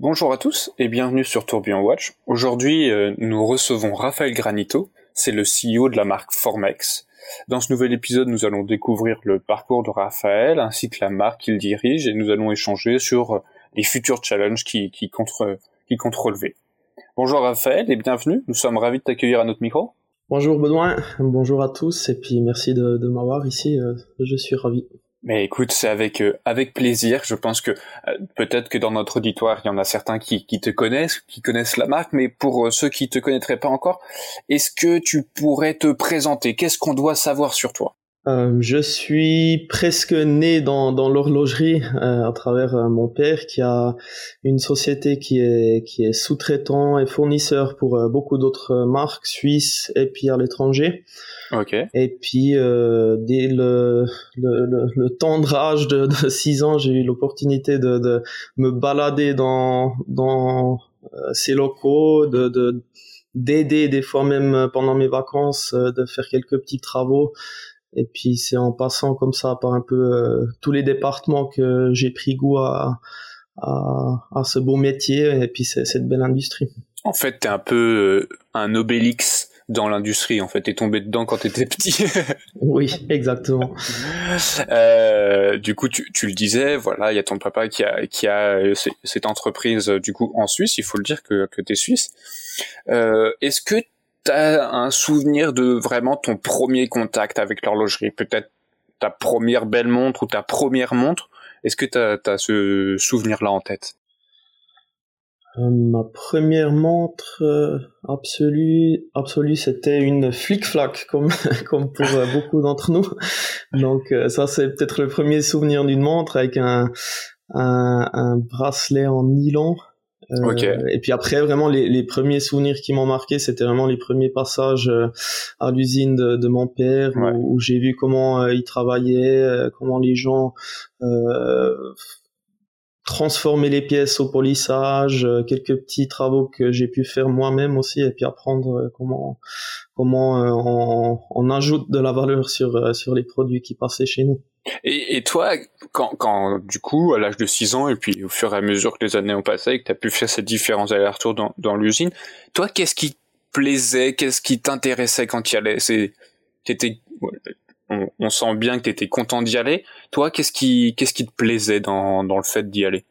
Bonjour à tous et bienvenue sur Tourbillon Watch. Aujourd'hui, euh, nous recevons Raphaël Granito, c'est le CEO de la marque Formex. Dans ce nouvel épisode, nous allons découvrir le parcours de Raphaël ainsi que la marque qu'il dirige et nous allons échanger sur euh, les futurs challenges qui, qui, comptent relever. Bonjour Raphaël et bienvenue, nous sommes ravis de t'accueillir à notre micro. Bonjour Benoît, bonjour à tous et puis merci de, de m'avoir ici, euh, je suis ravi. Mais écoute, c'est avec euh, avec plaisir. Je pense que euh, peut-être que dans notre auditoire, il y en a certains qui, qui te connaissent, qui connaissent la marque, mais pour euh, ceux qui te connaîtraient pas encore, est-ce que tu pourrais te présenter? Qu'est-ce qu'on doit savoir sur toi? Je suis presque né dans, dans l'horlogerie à travers mon père qui a une société qui est qui est sous-traitant et fournisseur pour beaucoup d'autres marques suisses et puis à l'étranger. Et puis, euh, dès le, le, le, le tendre âge de, de 6 ans, j'ai eu l'opportunité de, de, me balader dans, dans euh, ces locaux, de, de d'aider des fois même pendant mes vacances, euh, de faire quelques petits travaux. Et puis c'est en passant comme ça par un peu euh, tous les départements que j'ai pris goût à, à, à, ce beau métier et puis cette belle industrie. En fait, t'es un peu un Obélix dans l'industrie en fait. T'es tombé dedans quand t'étais petit. Oui exactement. Euh, du coup tu, tu le disais voilà il y a ton papa qui a qui a euh, cette entreprise euh, du coup en Suisse. Il faut le dire que que t'es suisse. Euh, est-ce que t'as un souvenir de vraiment ton premier contact avec l'horlogerie? Peut-être ta première belle montre ou ta première montre? Est-ce que t'as as ce souvenir là en tête? Euh, ma première montre euh, absolue, absolue, c'était une flic-flac, comme, comme pour euh, beaucoup d'entre nous. Donc ça, c'est peut-être le premier souvenir d'une montre avec un, un, un bracelet en nylon. Et puis après, vraiment, les, les premiers souvenirs qui m'ont marqué, c'était vraiment les premiers passages à l'usine de, de, mon père, où, où j'ai vu comment il travaillait, comment les gens transformer les pièces au polissage, euh, quelques petits travaux que j'ai pu faire moi-même aussi, et puis apprendre euh, comment comment euh, on, on, ajoute de la valeur sur sur les produits qui passaient chez nous. Et, toi, quand, quand du coup, à l'âge de 6 ans, et puis au fur et à mesure que les années ont passé, et que tu as pu faire ces différents allers-retours dans, dans l'usine, toi, qu'est-ce qui plaisait, qu'est-ce qui t'intéressait quand tu y allais? C'est, t'étais on, sent bien que tu étais content d'y aller. Toi, qu'est-ce qui, qu'est-ce qui te plaisait dans, dans le fait d'y aller?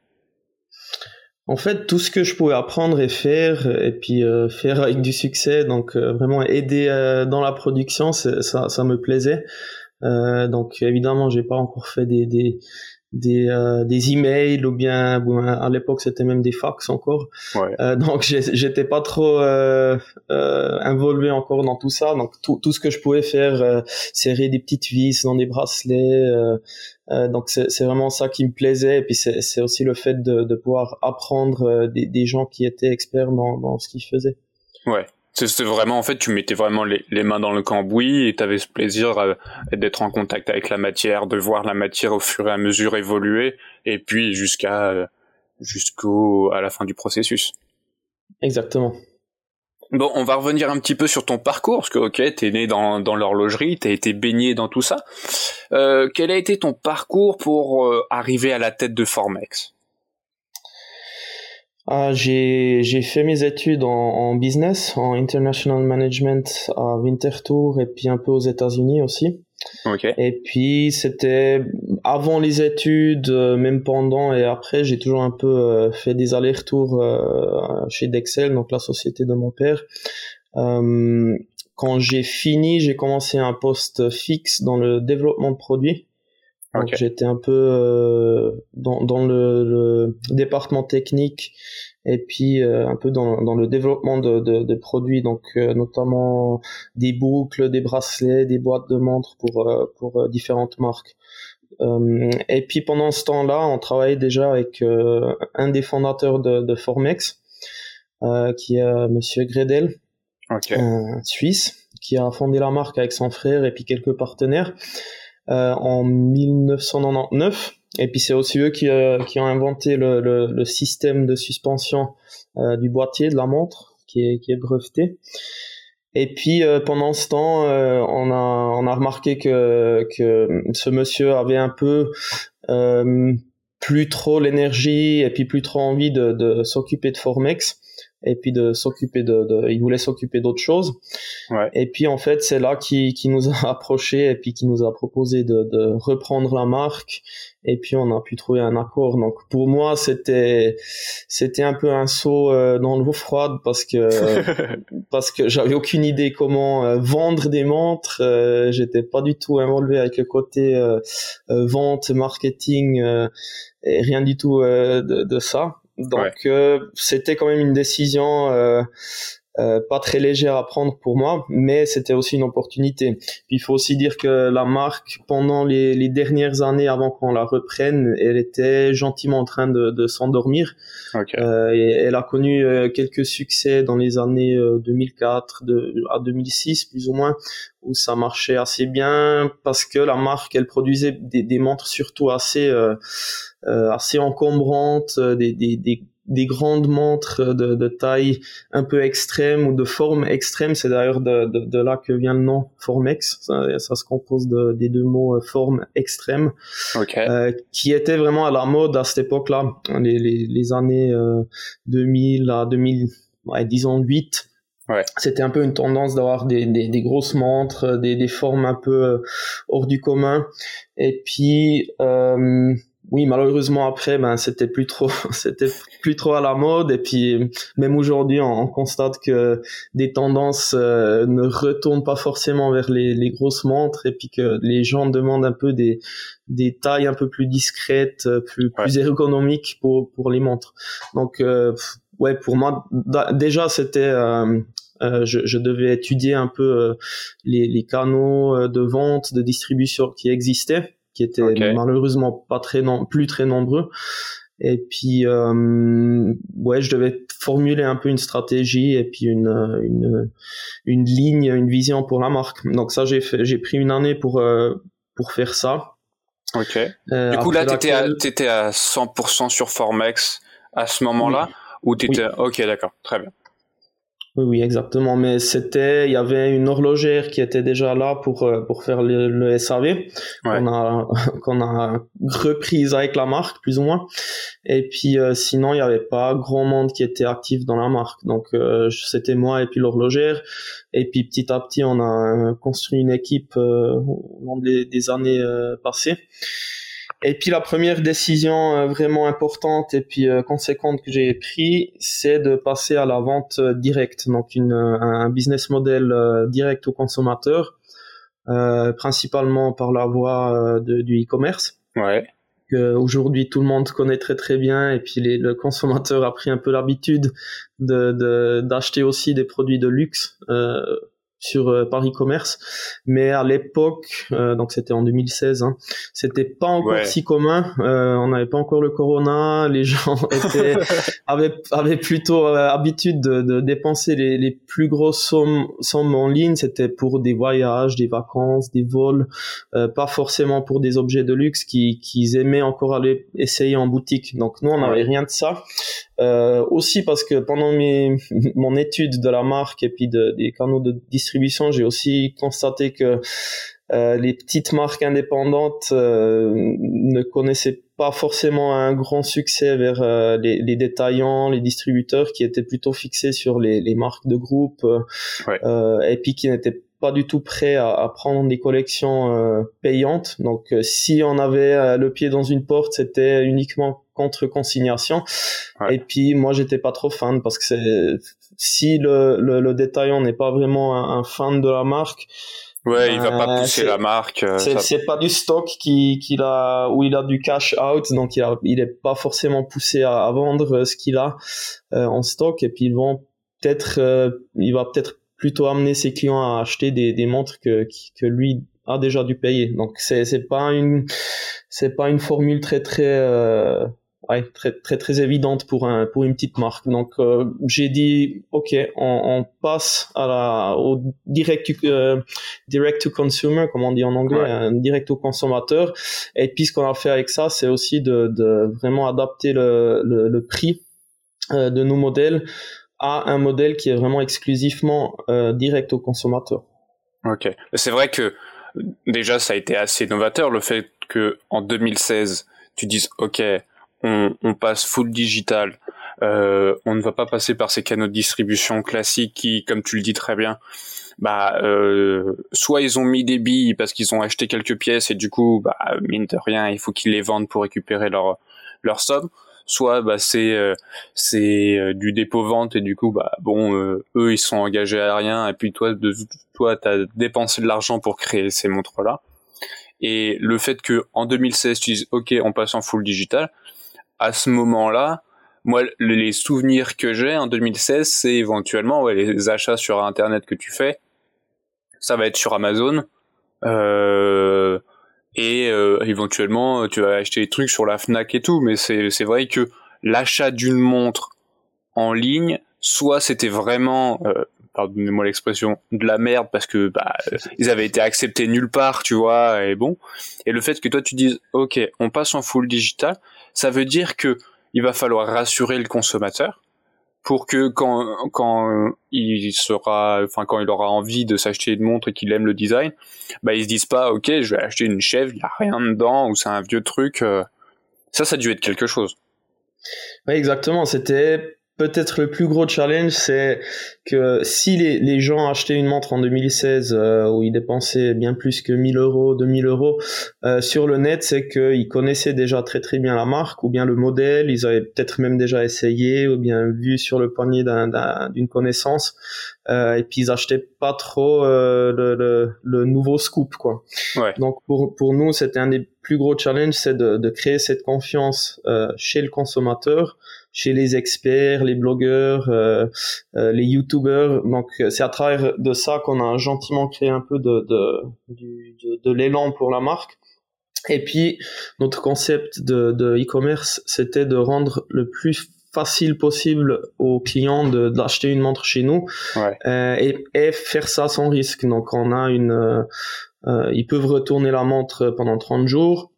En fait, tout ce que je pouvais apprendre et faire, et puis euh, faire avec du succès, donc euh, vraiment aider euh, dans la production, ça, ça me plaisait. Donc évidemment, j'ai pas encore fait des, des, des, euh, des emails ou bien à l'époque c'était même des fax encore. Ouais. euh, donc j'étais pas trop euh, euh, involvé encore dans tout ça. Donc tout, tout ce que je pouvais faire euh, serrer des petites vis dans des bracelets euh, euh donc c'est vraiment ça qui me plaisait. Et puis c'est aussi le fait de, de pouvoir apprendre des, des gens qui étaient experts dans, dans ce qu'ils faisaient. Ouais c'était vraiment, en fait, tu mettais vraiment les, les mains dans le cambouis et tu avais ce plaisir euh, d'être en contact avec la matière, de voir la matière au fur et à mesure évoluer et puis jusqu'à euh, jusqu'au à la fin du processus. Exactement. Bon, on va revenir un petit peu sur ton parcours, parce que ok, t'es né dans, dans l'horlogerie, t'as été baigné dans tout ça. Euh, quel a été ton parcours pour arriver à la tête de Formex? Ah, j'ai, j'ai fait mes études en, en, business, en international management à Winterthur et puis un peu aux États-Unis aussi. Okay. Et puis c'était avant les études, euh, même pendant et après, j'ai toujours un peu euh, fait des allers-retours euh, chez Dexel, donc la société de mon père. Euh, quand j'ai fini, j'ai commencé un poste fixe dans le développement de produits. J'étais un peu euh, dans, dans le, le, département technique et puis euh, un peu dans, dans le développement de, de, de produits, donc euh, notamment des boucles, des bracelets, des boîtes de montres pour, pour différentes marques. et puis pendant ce temps-là, on travaillait déjà avec un des fondateurs de, de Formex, qui est Monsieur Gredel, okay. suisse, qui a fondé la marque avec son frère et puis quelques partenaires. Euh, en 1999. Et puis c'est aussi eux qui, euh, qui ont inventé le, le, système de suspension euh, du boîtier de la montre qui est, qui est breveté. Et puis pendant ce temps, on, a, on a remarqué que, que ce monsieur avait un peu plus trop l'énergie et puis plus trop envie de, de s'occuper de Formex et puis de s'occuper de, de, il voulait s'occuper d'autres choses. Ouais. Et puis en fait, c'est là qui, qui nous a approché et puis qui nous a proposé de, de reprendre la marque. Et puis on a pu trouver un accord. Donc pour moi, c'était c'était un peu un saut euh, dans l'eau froide parce que parce que j'avais aucune idée comment euh, vendre des montres. Euh, J'étais pas du tout involvé avec le côté vente, marketing et rien du tout de, de ça. Donc euh, c'était quand même une décision euh, euh, pas très légère à prendre pour moi, mais c'était aussi une opportunité. Puis il faut aussi dire que la marque, pendant les, les dernières années avant qu'on la reprenne, elle était gentiment en train de, de s'endormir. Okay. Euh, et elle a connu euh, quelques succès dans les années 2004 de, à 2006 plus ou moins, où ça marchait assez bien parce que la marque, elle produisait des, des montres surtout assez assez encombrantes, des, des, des des grandes montres de, de, taille un peu extrême ou de forme extrême. C'est d'ailleurs de, de, de, là que vient le nom Formex. Ça, ça se compose de, des deux mots euh, forme extrême, euh, qui était vraiment à la mode à cette époque-là, les, les, les, années euh, 2000 à 2000, ouais, disons 8. Ouais. C'était un peu une tendance d'avoir des, des, des, grosses montres, des, des formes un peu euh, hors du commun. Et puis, euh, oui, malheureusement après, ben c'était plus trop, c'était plus trop à la mode. Et puis même aujourd'hui, on, constate que des tendances euh, ne retournent pas forcément vers les, les, grosses montres, et puis que les gens demandent un peu des des tailles un peu plus discrètes, euh, plus plus ergonomiques pour pour les montres. Donc euh, ouais, pour moi déjà c'était euh, je, je, devais étudier un peu les, les canaux de vente, de distribution qui existaient qui étaient malheureusement pas très plus très nombreux. Et puis euh, ouais, je devais formuler un peu une stratégie et puis une une une ligne, une vision pour la marque. Donc ça j'ai fait, j'ai pris une année pour euh, pour faire ça. Ok. Euh, du coup là t'étais à, t'étais à 100% sur Formex à ce moment-là ou t'étais ok d'accord très bien. Oui, oui, exactement. Mais c'était, il y avait une horlogère qui était déjà là pour euh, pour faire le, le SAV qu'on a qu'on a reprise avec la marque plus ou moins. Et puis euh, sinon, il y avait pas grand monde qui était actif dans la marque. Donc euh, c'était moi et puis l'horlogère. Et puis petit à petit, on a construit une équipe au long des, des années passées. Et puis la première décision euh, vraiment importante et puis euh, conséquente que j'ai pris, c'est de passer à la vente euh, directe, donc une, un business model direct au consommateur, principalement par la voie de, du e-commerce. Ouais. Aujourd'hui, tout le monde connaît très très bien et puis les, le consommateur a pris un peu l'habitude de d'acheter aussi des produits de luxe sur euh, Paris Commerce, mais à l'époque, euh, donc c'était en 2016, hein, c'était pas encore si commun. Euh, on n'avait pas encore le corona, les gens étaient avaient, avaient plutôt habitude de, de, dépenser les, les plus grosses sommes, sommes en ligne. C'était pour des voyages, des vacances, des vols, pas forcément pour des objets de luxe qu'ils qui aimaient encore aller essayer en boutique. Donc nous, on n'avait rien de ça. Euh, aussi parce que pendant mes, mon étude de la marque et puis de, des canaux de distribution, j'ai aussi constaté que euh, les petites marques indépendantes euh, ne connaissaient pas forcément un grand succès vers euh, les, les, détaillants, les distributeurs qui étaient plutôt fixés sur les, les marques de groupe ouais. et puis qui n'étaient pas du tout prêts à, à prendre des collections payantes. Donc si on avait le pied dans une porte, c'était uniquement contre consignation. Et puis moi j'étais pas trop fan parce que c'est si le, le, le détaillant n'est pas vraiment un, fan de la marque. Ouais, il va pas euh, pousser la marque. Euh, c'est c'est pas du stock qui qu'il a où il a du cash out, donc il, a, il est pas forcément poussé à, à vendre ce qu'il a euh, en stock. Et puis ils vont peut-être, il va peut-être plutôt amener ses clients à acheter des, des montres que que lui a déjà dû payer. Donc c'est c'est pas une c'est pas une formule très très ouais, très très très évidente pour un pour une petite marque. Donc euh, j'ai dit ok, on, on, passe à la au direct euh, direct to consumer, comme on dit en anglais, direct au consommateur. Et puis ce qu'on a fait avec ça, c'est aussi de, de vraiment adapter le, le, le prix euh, de nos modèles à un modèle qui est vraiment exclusivement direct au consommateur. Ok, c'est vrai que déjà ça a été assez novateur le fait que en 2016 tu dises ok, on, on passe full digital, euh, on ne va pas passer par ces canaux de distribution classiques qui, comme tu le dis très bien, bah euh, soit ils ont mis des billes parce qu'ils ont acheté quelques pièces et du coup bah mine de rien il faut qu'ils les vendent pour récupérer leur leur somme soit bah c'est euh, c'est euh, du dépôt vente et du coup bah bon eux ils sont engagés à rien et puis toi de toi t'as dépensé de l'argent pour créer ces montres là et le fait que en 2016 tu dises ok on passe en full digital à ce moment là moi, les souvenirs que j'ai en 2016, c'est éventuellement ouais, les achats sur Internet que tu fais. Ça va être sur Amazon. Euh, et euh, éventuellement, tu vas acheter des trucs sur la Fnac et tout. Mais c'est vrai que l'achat d'une montre en ligne, soit c'était vraiment, euh, pardonnez-moi l'expression, de la merde parce que bah, ils avaient été acceptés nulle part, tu vois, et bon. Et le fait que toi tu dises, ok, on passe en full digital, ça veut dire que il va falloir rassurer le consommateur pour que quand quand il sera enfin quand il aura envie de s'acheter une montre et qu'il aime le design bah il se dise pas ok je vais acheter une chèvre il y a rien dedans ou c'est un vieux truc euh. ça ça a dû être quelque chose oui exactement c'était peut-être le plus gros challenge, c'est que si les, les, gens achetaient une montre en 2016 euh, où ils dépensaient bien plus que 1000 euros, 2000 euros euh, sur le net, c'est qu'ils connaissaient déjà très très bien la marque ou bien le modèle, ils avaient peut-être même déjà essayé ou bien vu sur le poignet d'une connaissance euh, et puis ils achetaient pas trop euh, le, le, le, nouveau scoop quoi. Ouais. Donc pour pour nous c'était un des plus gros challenges, c'est de, de créer cette confiance euh, chez le consommateur chez les experts, les blogueurs, euh, euh, les youtubeurs. Donc c'est à travers de ça qu'on a gentiment créé un peu de, de, de, l'élan pour la marque. Et puis notre concept de e-commerce, c'était de rendre le plus facile possible aux clients d'acheter une montre chez nous euh, et, et, faire ça sans risque. Donc on a une, ils peuvent retourner la montre pendant 30 jours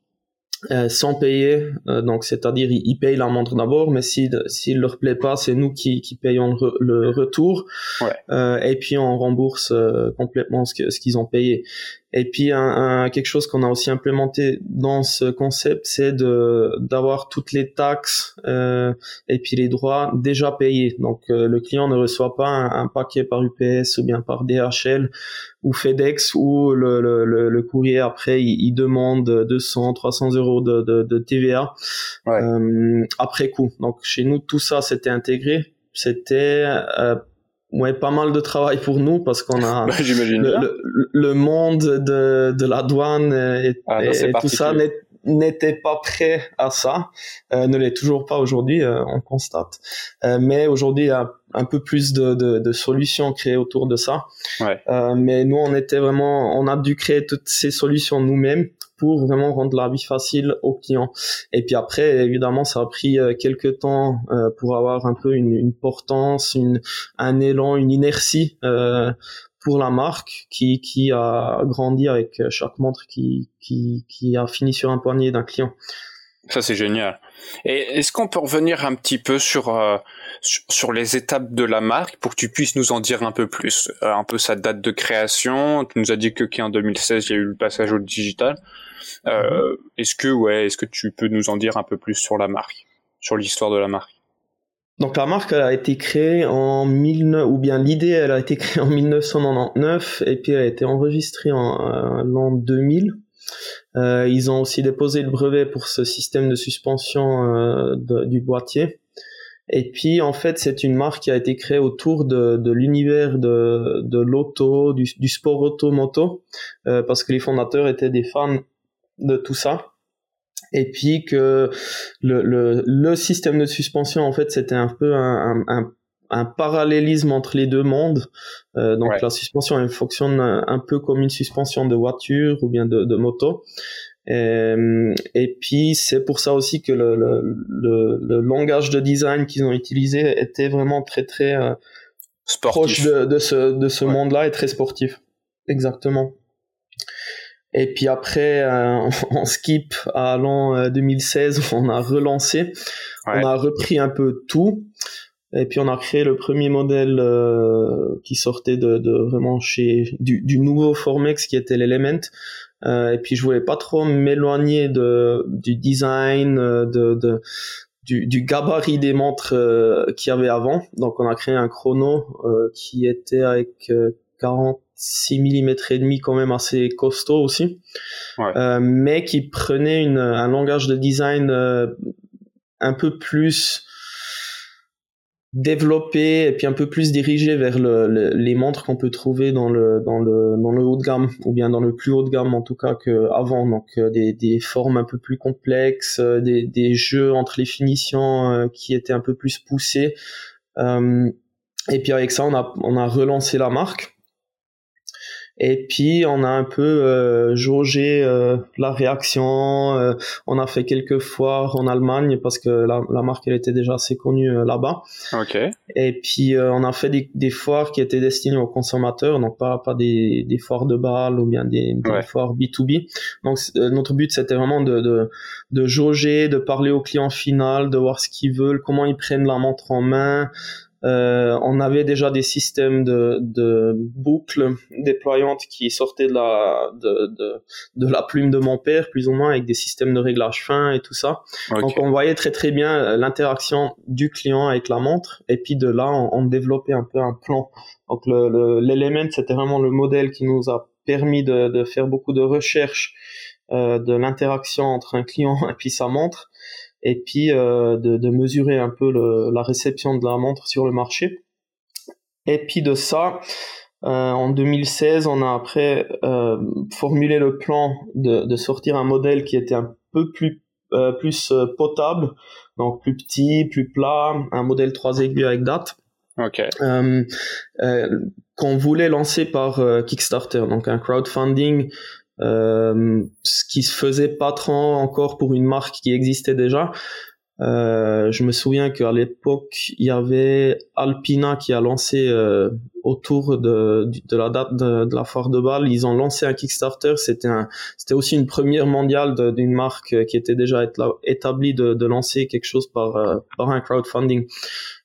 euh, sans payer, euh, donc c'est-à-dire ils, payent la montre d'abord, mais si s'il leur plaît pas, c'est nous qui, qui payons le, retour, ouais. euh, et puis on rembourse euh, complètement ce qu'ils ce qu'ils ont payé. Et puis un, quelque chose qu'on a aussi implémenté dans ce concept, c'est de d'avoir toutes les taxes euh, et puis les droits déjà payés. Donc euh, le client ne reçoit pas un, paquet par UPS ou bien par DHL ou FedEx où le, le, le, courrier après il, demande 200, 300 euros de, de, de TVA euh, après coup. Donc chez nous tout ça c'était intégré. C'était euh, ouais, pas mal de travail pour nous parce qu'on a bah, le, le, monde de, de la douane et, ah, et tout ça n'était pas prêt à ça, euh, ne l'est toujours pas aujourd'hui, euh, on constate. Euh, mais aujourd'hui, il y a un peu plus de, de, de solutions créées autour de ça. Ouais. Mais nous, on était vraiment, on a dû créer toutes ces solutions nous-mêmes pour vraiment rendre la vie facile aux clients. Et puis après, évidemment, ça a pris euh, quelques temps euh, pour avoir un peu une, portance, un élan, une inertie euh, pour la marque qui, qui a grandi avec chaque montre qui, qui, qui a fini sur un poignet d'un client. Ça, c'est génial. Et est-ce qu'on peut revenir un petit peu sur, sur les étapes de la marque pour que tu puisses nous en dire un peu plus, un peu sa date de création? Tu nous as dit que qu'en 2016 il y a eu le passage au digital. Euh, est-ce que ouais, est-ce que tu peux nous en dire un peu plus sur la marque, sur l'histoire de la marque? Donc la marque elle a été créée en 19 ou bien l'idée elle a été créée en 1999 et puis elle a été enregistrée en euh, l'an 2000. Euh, ils ont aussi déposé le brevet pour ce système de suspension euh, du boîtier. Et puis en fait c'est une marque qui a été créée autour de, de l'univers de, de l'auto, du, du, sport auto-moto, parce que les fondateurs étaient des fans de tout ça. Et puis que le, le, le système de suspension en fait c'était un peu un, un, un, parallélisme entre les deux mondes. Euh, donc la suspension elle fonctionne un, peu comme une suspension de voiture ou bien de, de moto. Et, et puis c'est pour ça aussi que le, le, le, langage de design qu'ils ont utilisé était vraiment très très euh, proche de, de ce, de ce monde-là et très sportif. Exactement. Et puis après, euh, on skip à l'an 2016, euh, on a relancé, on a repris un peu tout, et puis on a créé le premier modèle euh, qui sortait de, de, vraiment chez du, du nouveau Formex qui était l'Element. et puis je voulais pas trop m'éloigner de du design, de, de du, du, gabarit des montres qu'il y avait avant. Donc on a créé un chrono qui était avec 46 mm et demi quand même assez costaud aussi, ouais. mais qui prenait une, un langage de design un peu plus développé et puis un peu plus dirigé vers le, les montres qu'on peut trouver dans le dans le dans le haut de gamme ou bien dans le plus haut de gamme en tout cas que avant. Donc euh, des, des formes un peu plus complexes euh, des, des jeux entre les finitions euh, qui étaient un peu plus poussés. Et puis avec ça on a on a relancé la marque et puis on a un peu euh, jaugé euh, la réaction. Euh, on a fait quelques foires en Allemagne parce que la, la marque elle était déjà assez connue euh, là-bas. Ok. Et puis on a fait des, des, foires qui étaient destinées aux consommateurs, donc pas pas des, des foires de balles ou bien des, des foires B2B. Donc notre but c'était vraiment de, de de jauger, de parler au client final, de voir ce qu'ils veulent, comment ils prennent la montre en main. Euh, on avait déjà des systèmes de, de boucles déployantes qui sortaient de la de, de, de, la plume de mon père, plus ou moins, avec des systèmes de réglage fin et tout ça. Donc on voyait très très bien l'interaction du client avec la montre, et puis de là on, on développait un peu un plan. Donc l'élément le, c'était vraiment le modèle qui nous a permis de, de faire beaucoup de recherches euh, de l'interaction entre un client et puis sa montre et puis euh, de, de, mesurer un peu le, la réception de la montre sur le marché. Et puis de ça, euh, en 2016, on a après euh, formulé le plan de, de, sortir un modèle qui était un peu plus plus potable, donc plus petit, plus plat, un modèle 3 aiguilles avec date. Ok. Euh, qu'on voulait lancer par Kickstarter, donc un crowdfunding euh, ce qui se faisait pas trop encore pour une marque qui existait déjà. Euh, je me souviens qu'à l'époque, il y avait Alpina qui a lancé euh, autour de, de la date de, la foire de Bâle, ils ont lancé un Kickstarter. C'était un, c'était aussi une première mondiale d'une marque qui était déjà établie de, de lancer quelque chose par, euh, par un crowdfunding.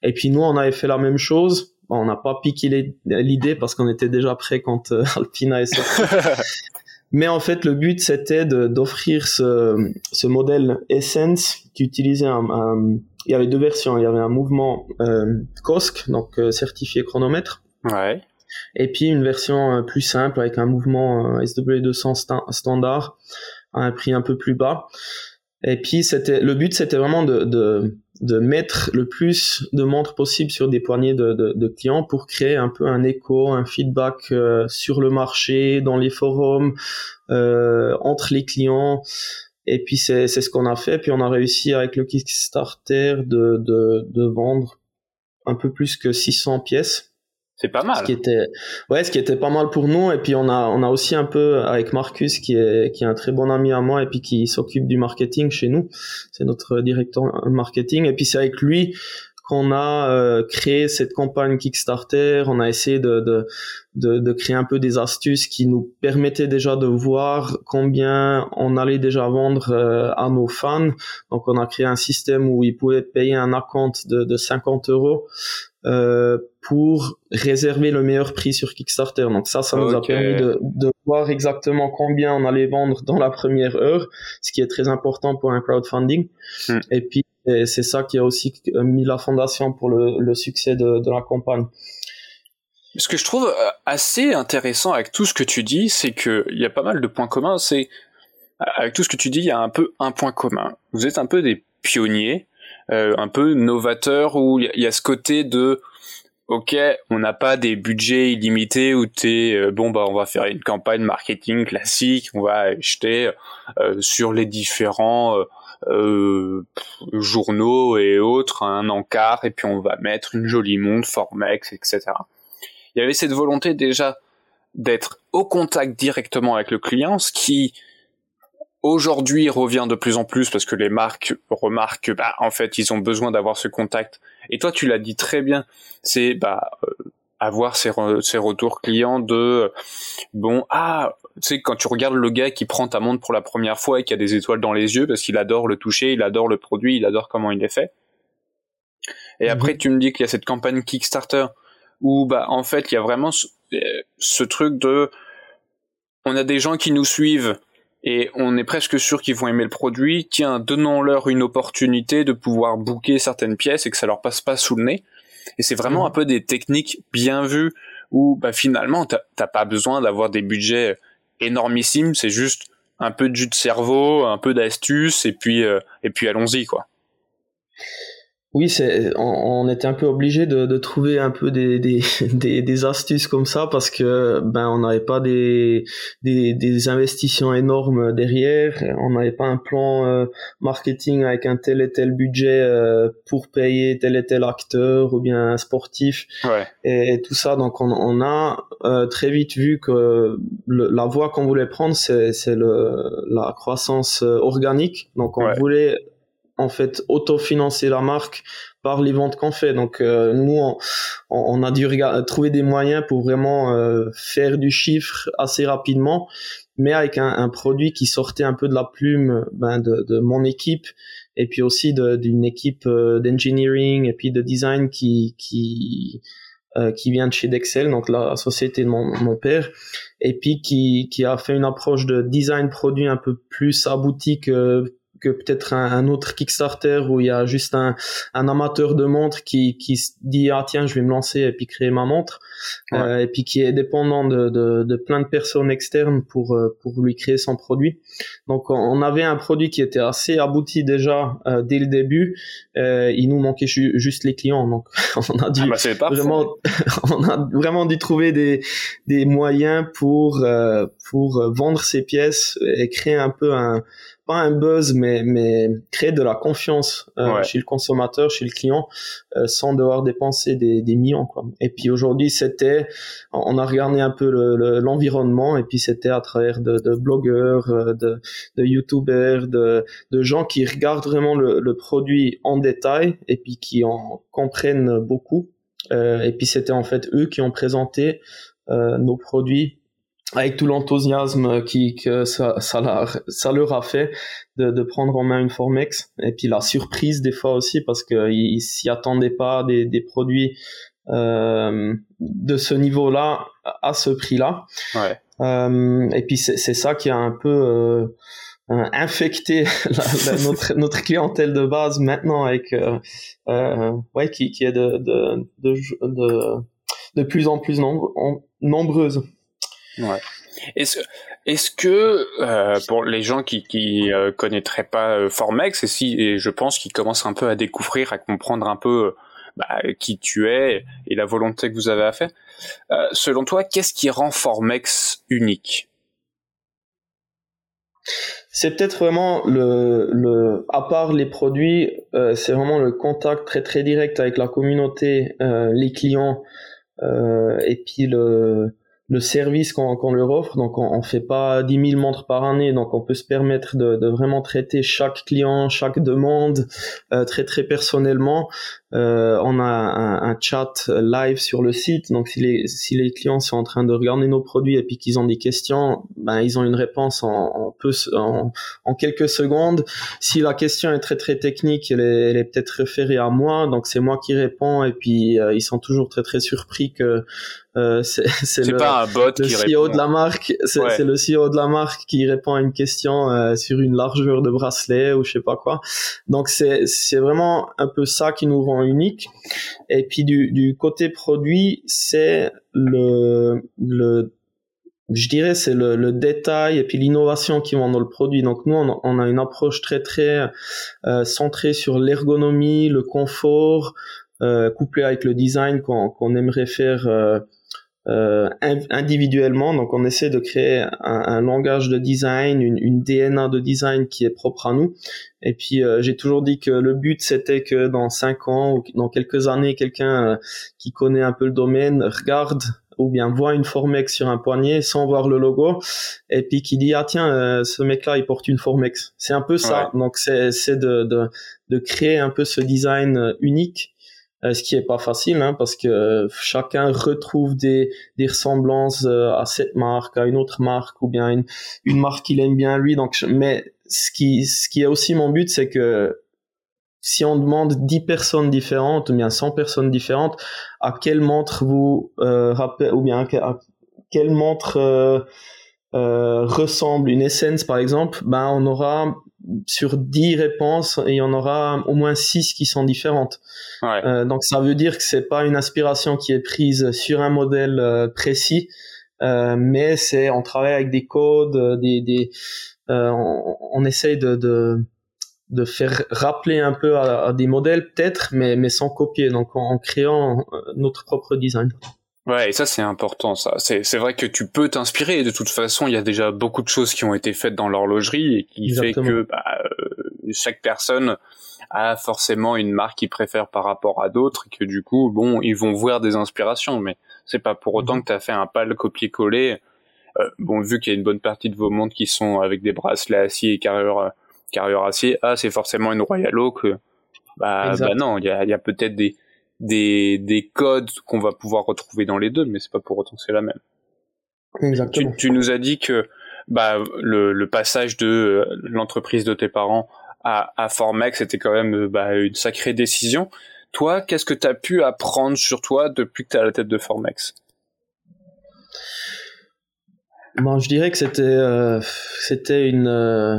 Et puis nous, on avait fait la même chose. on n'a pas piqué l'idée parce qu'on était déjà prêt quand euh, Alpina est sorti. Mais en fait, le but, c'était d'offrir ce, ce, modèle Essence qui utilisait un, Il y avait deux versions. Il y avait un mouvement euh, COSC, donc euh, certifié chronomètre. Ouais. Et puis une version euh, plus simple avec un mouvement euh, SW200 standard à un prix un peu plus bas. Et puis c'était le but, c'était vraiment de, de de mettre le plus de montres possible sur des poignées de, de, de clients pour créer un peu un écho, un feedback euh, sur le marché, dans les forums, euh, entre les clients. Et puis c'est ce qu'on a fait. Puis on a réussi avec le Kickstarter de, de, de vendre un peu plus que 600 pièces c'est pas mal. Ce qui était, ouais, ce qui était pas mal pour nous. Et puis on a, on a aussi un peu avec Marcus qui est, qui est un très bon ami à moi et puis qui s'occupe du marketing chez nous. C'est notre directeur marketing. Et puis c'est avec lui qu'on a euh, créé cette campagne Kickstarter. On a essayé de, de, de, de, créer un peu des astuces qui nous permettaient déjà de voir combien on allait déjà vendre euh, à nos fans. Donc on a créé un système où ils pouvaient payer un account de, de 50 euros euh, pour réserver le meilleur prix sur Kickstarter. Donc ça, ça nous a permis de, de, voir exactement combien on allait vendre dans la première heure, ce qui est très important pour un crowdfunding. Hmm. Et puis c'est ça qui a aussi mis la fondation pour le, le succès de, de la campagne. Ce que je trouve euh, assez intéressant avec tout ce que tu dis, c'est que il y a pas mal de points communs. C'est avec tout ce que tu dis, il y a un peu un point commun. Vous êtes un peu des pionniers euh, un peu novateur où il y, a ce côté de ok, on n'a pas des budgets illimités où t'es euh, bon bah on va faire une campagne marketing classique, on va acheter euh, sur les différents euh, journaux et autres un encart et puis on va mettre une jolie montre Formex, etc. Il y avait cette volonté déjà d'être au contact directement avec le client, ce qui aujourd'hui revient de plus en plus parce que les marques remarquent que bah en fait ils ont besoin d'avoir ce contact. Et toi tu l'as dit très bien c'est bah euh, avoir ces, ces retours clients de bon ah tu sais quand tu regardes le gars qui prend ta montre pour la première fois et qui a des étoiles dans les yeux parce qu'il adore le toucher il adore le produit il adore comment il est fait. Et mhm. après tu me dis qu'il y a cette campagne Kickstarter où bah en fait il y a vraiment ce, euh, ce truc de on a des gens qui nous suivent et on est presque sûr qu'ils vont aimer le produit. Tiens, donnons-leur une opportunité de pouvoir booker certaines pièces et que ça leur passe pas sous le nez. Et c'est vraiment mhm. un peu des techniques bien vues où bah, finalement t'as pas besoin d'avoir des budgets énormissimes, c'est juste un peu de jus de cerveau, un peu d'astuce et puis euh, et puis allons-y quoi. Oui, c'est, on, était un peu obligé de, de, trouver un peu des, des, des, des, astuces comme ça parce que ben on n'avait pas des, des, des, investissements énormes derrière, on n'avait pas un plan euh, marketing avec un tel et tel budget euh, pour payer tel et tel acteur ou bien un sportif ouais. et, tout ça. Donc on, on a euh, très vite vu que la voie qu'on voulait prendre c'est, c'est le, la croissance organique. Donc on voulait en fait autofinancer la marque par les ventes qu'on fait. Donc euh, nous, on, on, a dû trouver des moyens pour vraiment euh, faire du chiffre assez rapidement, mais avec un, un, produit qui sortait un peu de la plume ben, de, de mon équipe et puis aussi d'une équipe euh, d'engineering et puis de design qui qui qui vient de chez Dexel, donc la société de mon, mon père, et puis qui, qui a fait une approche de design produit un peu plus abouti que que peut-être un, autre Kickstarter où il y a juste un, un amateur de montre qui, qui se dit ah tiens je vais me lancer et puis créer ma montre euh, et puis qui est dépendant de, de, de, plein de personnes externes pour euh, pour lui créer son produit. Donc on avait un produit qui était assez abouti déjà euh, dès le début. il nous manquait juste les clients donc on a dû ah bah, vraiment on a vraiment dû trouver des des moyens pour pour vendre ces pièces et créer un peu un pas un buzz, mais, mais créer de la confiance euh, chez le consommateur, chez le client, euh, sans devoir dépenser des, des millions. Quoi. Et puis aujourd'hui, c'était, on a regardé un peu l'environnement, le, et puis c'était à travers de, de blogueurs, euh, de, de youtubeurs, de, de gens qui regardent vraiment le, le produit en détail, et puis qui en comprennent beaucoup. Euh, et puis c'était en fait eux qui ont présenté nos produits avec tout l'enthousiasme qui que ça, ça, ça, leur a fait de, de, prendre en main une Formex et puis la surprise des fois aussi parce qu'ils s'y attendaient pas des, des produits euh, de ce niveau-là à ce prix-là. Ouais. Euh, et puis c'est ça qui a un peu euh, infecté notre, notre clientèle de base maintenant avec ouais qui, qui est de de, de, de, de plus en plus nombre, nombreuse. Ouais. Est-ce est-ce que euh, pour les gens qui qui euh, connaîtraient pas euh, Formex et si et je pense qu'ils commencent un peu à découvrir à comprendre un peu euh, bah, qui tu es et la volonté que vous avez à faire euh, selon toi qu'est-ce qui rend Formex unique? C'est peut-être vraiment le, le, à part les produits, c'est vraiment le contact très très direct avec la communauté, les clients, et puis le, le service qu'on leur offre. Donc, on, on fait pas 10 000 montres par année, donc on peut se permettre de, de vraiment traiter chaque client, chaque demande euh, très très personnellement. Euh, on a un, un, chat live sur le site, donc si les si les clients sont en train de regarder nos produits et puis qu'ils ont des questions, ben ils ont une réponse en, en peu en, en, quelques secondes. Si la question est très très technique, elle est, elle est peut-être référée à moi, donc c'est moi qui réponds et puis euh, ils sont toujours très très surpris que euh, c'est le, pas un bot le qui CEO de la marque, c'est le CEO de la marque qui répond à une question euh, sur une largeur de bracelet ou je sais pas quoi. Donc c'est c'est vraiment un peu ça qui nous rend unique. Et puis du du côté produit, c'est le le je dirais c'est le, le, détail et puis l'innovation qui vont dans le produit. Donc nous on, on a une approche très très euh, centrée sur l'ergonomie, le confort, euh, couplé avec le design qu'on qu'on aimerait faire euh, euh, individuellement. Donc on essaie de créer un, un langage de design, une, une, DNA de design qui est propre à nous. Et puis euh, j'ai toujours dit que le but c'était que dans cinq ans ou dans quelques années, quelqu'un euh, qui connaît un peu le domaine regarde ou bien voit une Formex sur un poignet sans voir le logo et puis qui dit ah tiens euh, ce mec là il porte une Formex c'est un peu ça donc c'est c'est de, de de créer un peu ce design unique euh, ce qui est pas facile hein, parce que chacun retrouve des, des ressemblances euh, à cette marque, à une autre marque ou bien une, une marque qu'il aime bien lui. Donc, mais ce qui, ce qui est aussi mon but, c'est que si on demande 10 personnes différentes ou bien 100 personnes différentes, à quelle montre vous euh, rappelez ou bien à, quelle montre euh, ressemble une essence par exemple, ben on aura sur 10 réponses il y en aura au moins 6 qui sont différentes. Euh, donc ça veut dire que c'est pas une inspiration qui est prise sur un modèle euh, précis, euh, mais c'est on travaille avec des codes, des, des on, on, essaye de, de, de faire rappeler un peu à, des modèles peut-être, mais mais sans copier, donc en créant notre propre design. Ouais, et ça c'est important, ça. C'est, c'est vrai que tu peux t'inspirer. Et de toute façon, il y a déjà beaucoup de choses qui ont été faites dans l'horlogerie et qui fait que bah, euh, chaque personne a forcément une marque qu'il préfère par rapport à d'autres et que du coup, bon, ils vont voir des inspirations, mais c'est pas pour autant mhm. que tu as fait un pâle copier-coller. Euh, bon, vu qu'il y a une bonne partie de vos montres qui sont avec des bracelets acier et carrure, euh, carrure acier, ah, c'est forcément une Royal Oak. Bah, bah non, il y a, y a peut-être des des, des codes qu'on va pouvoir retrouver dans les deux, mais c'est pas pour autant que c'est la même. Exactement. Tu, tu, nous as dit que bah, le, le passage de euh, l'entreprise de tes parents à, à Formex était quand même bah, une sacrée décision. Toi, qu'est-ce que tu as pu apprendre sur toi depuis que tu es à la tête de Formex? Bon, je dirais que c'était euh, c'était une euh,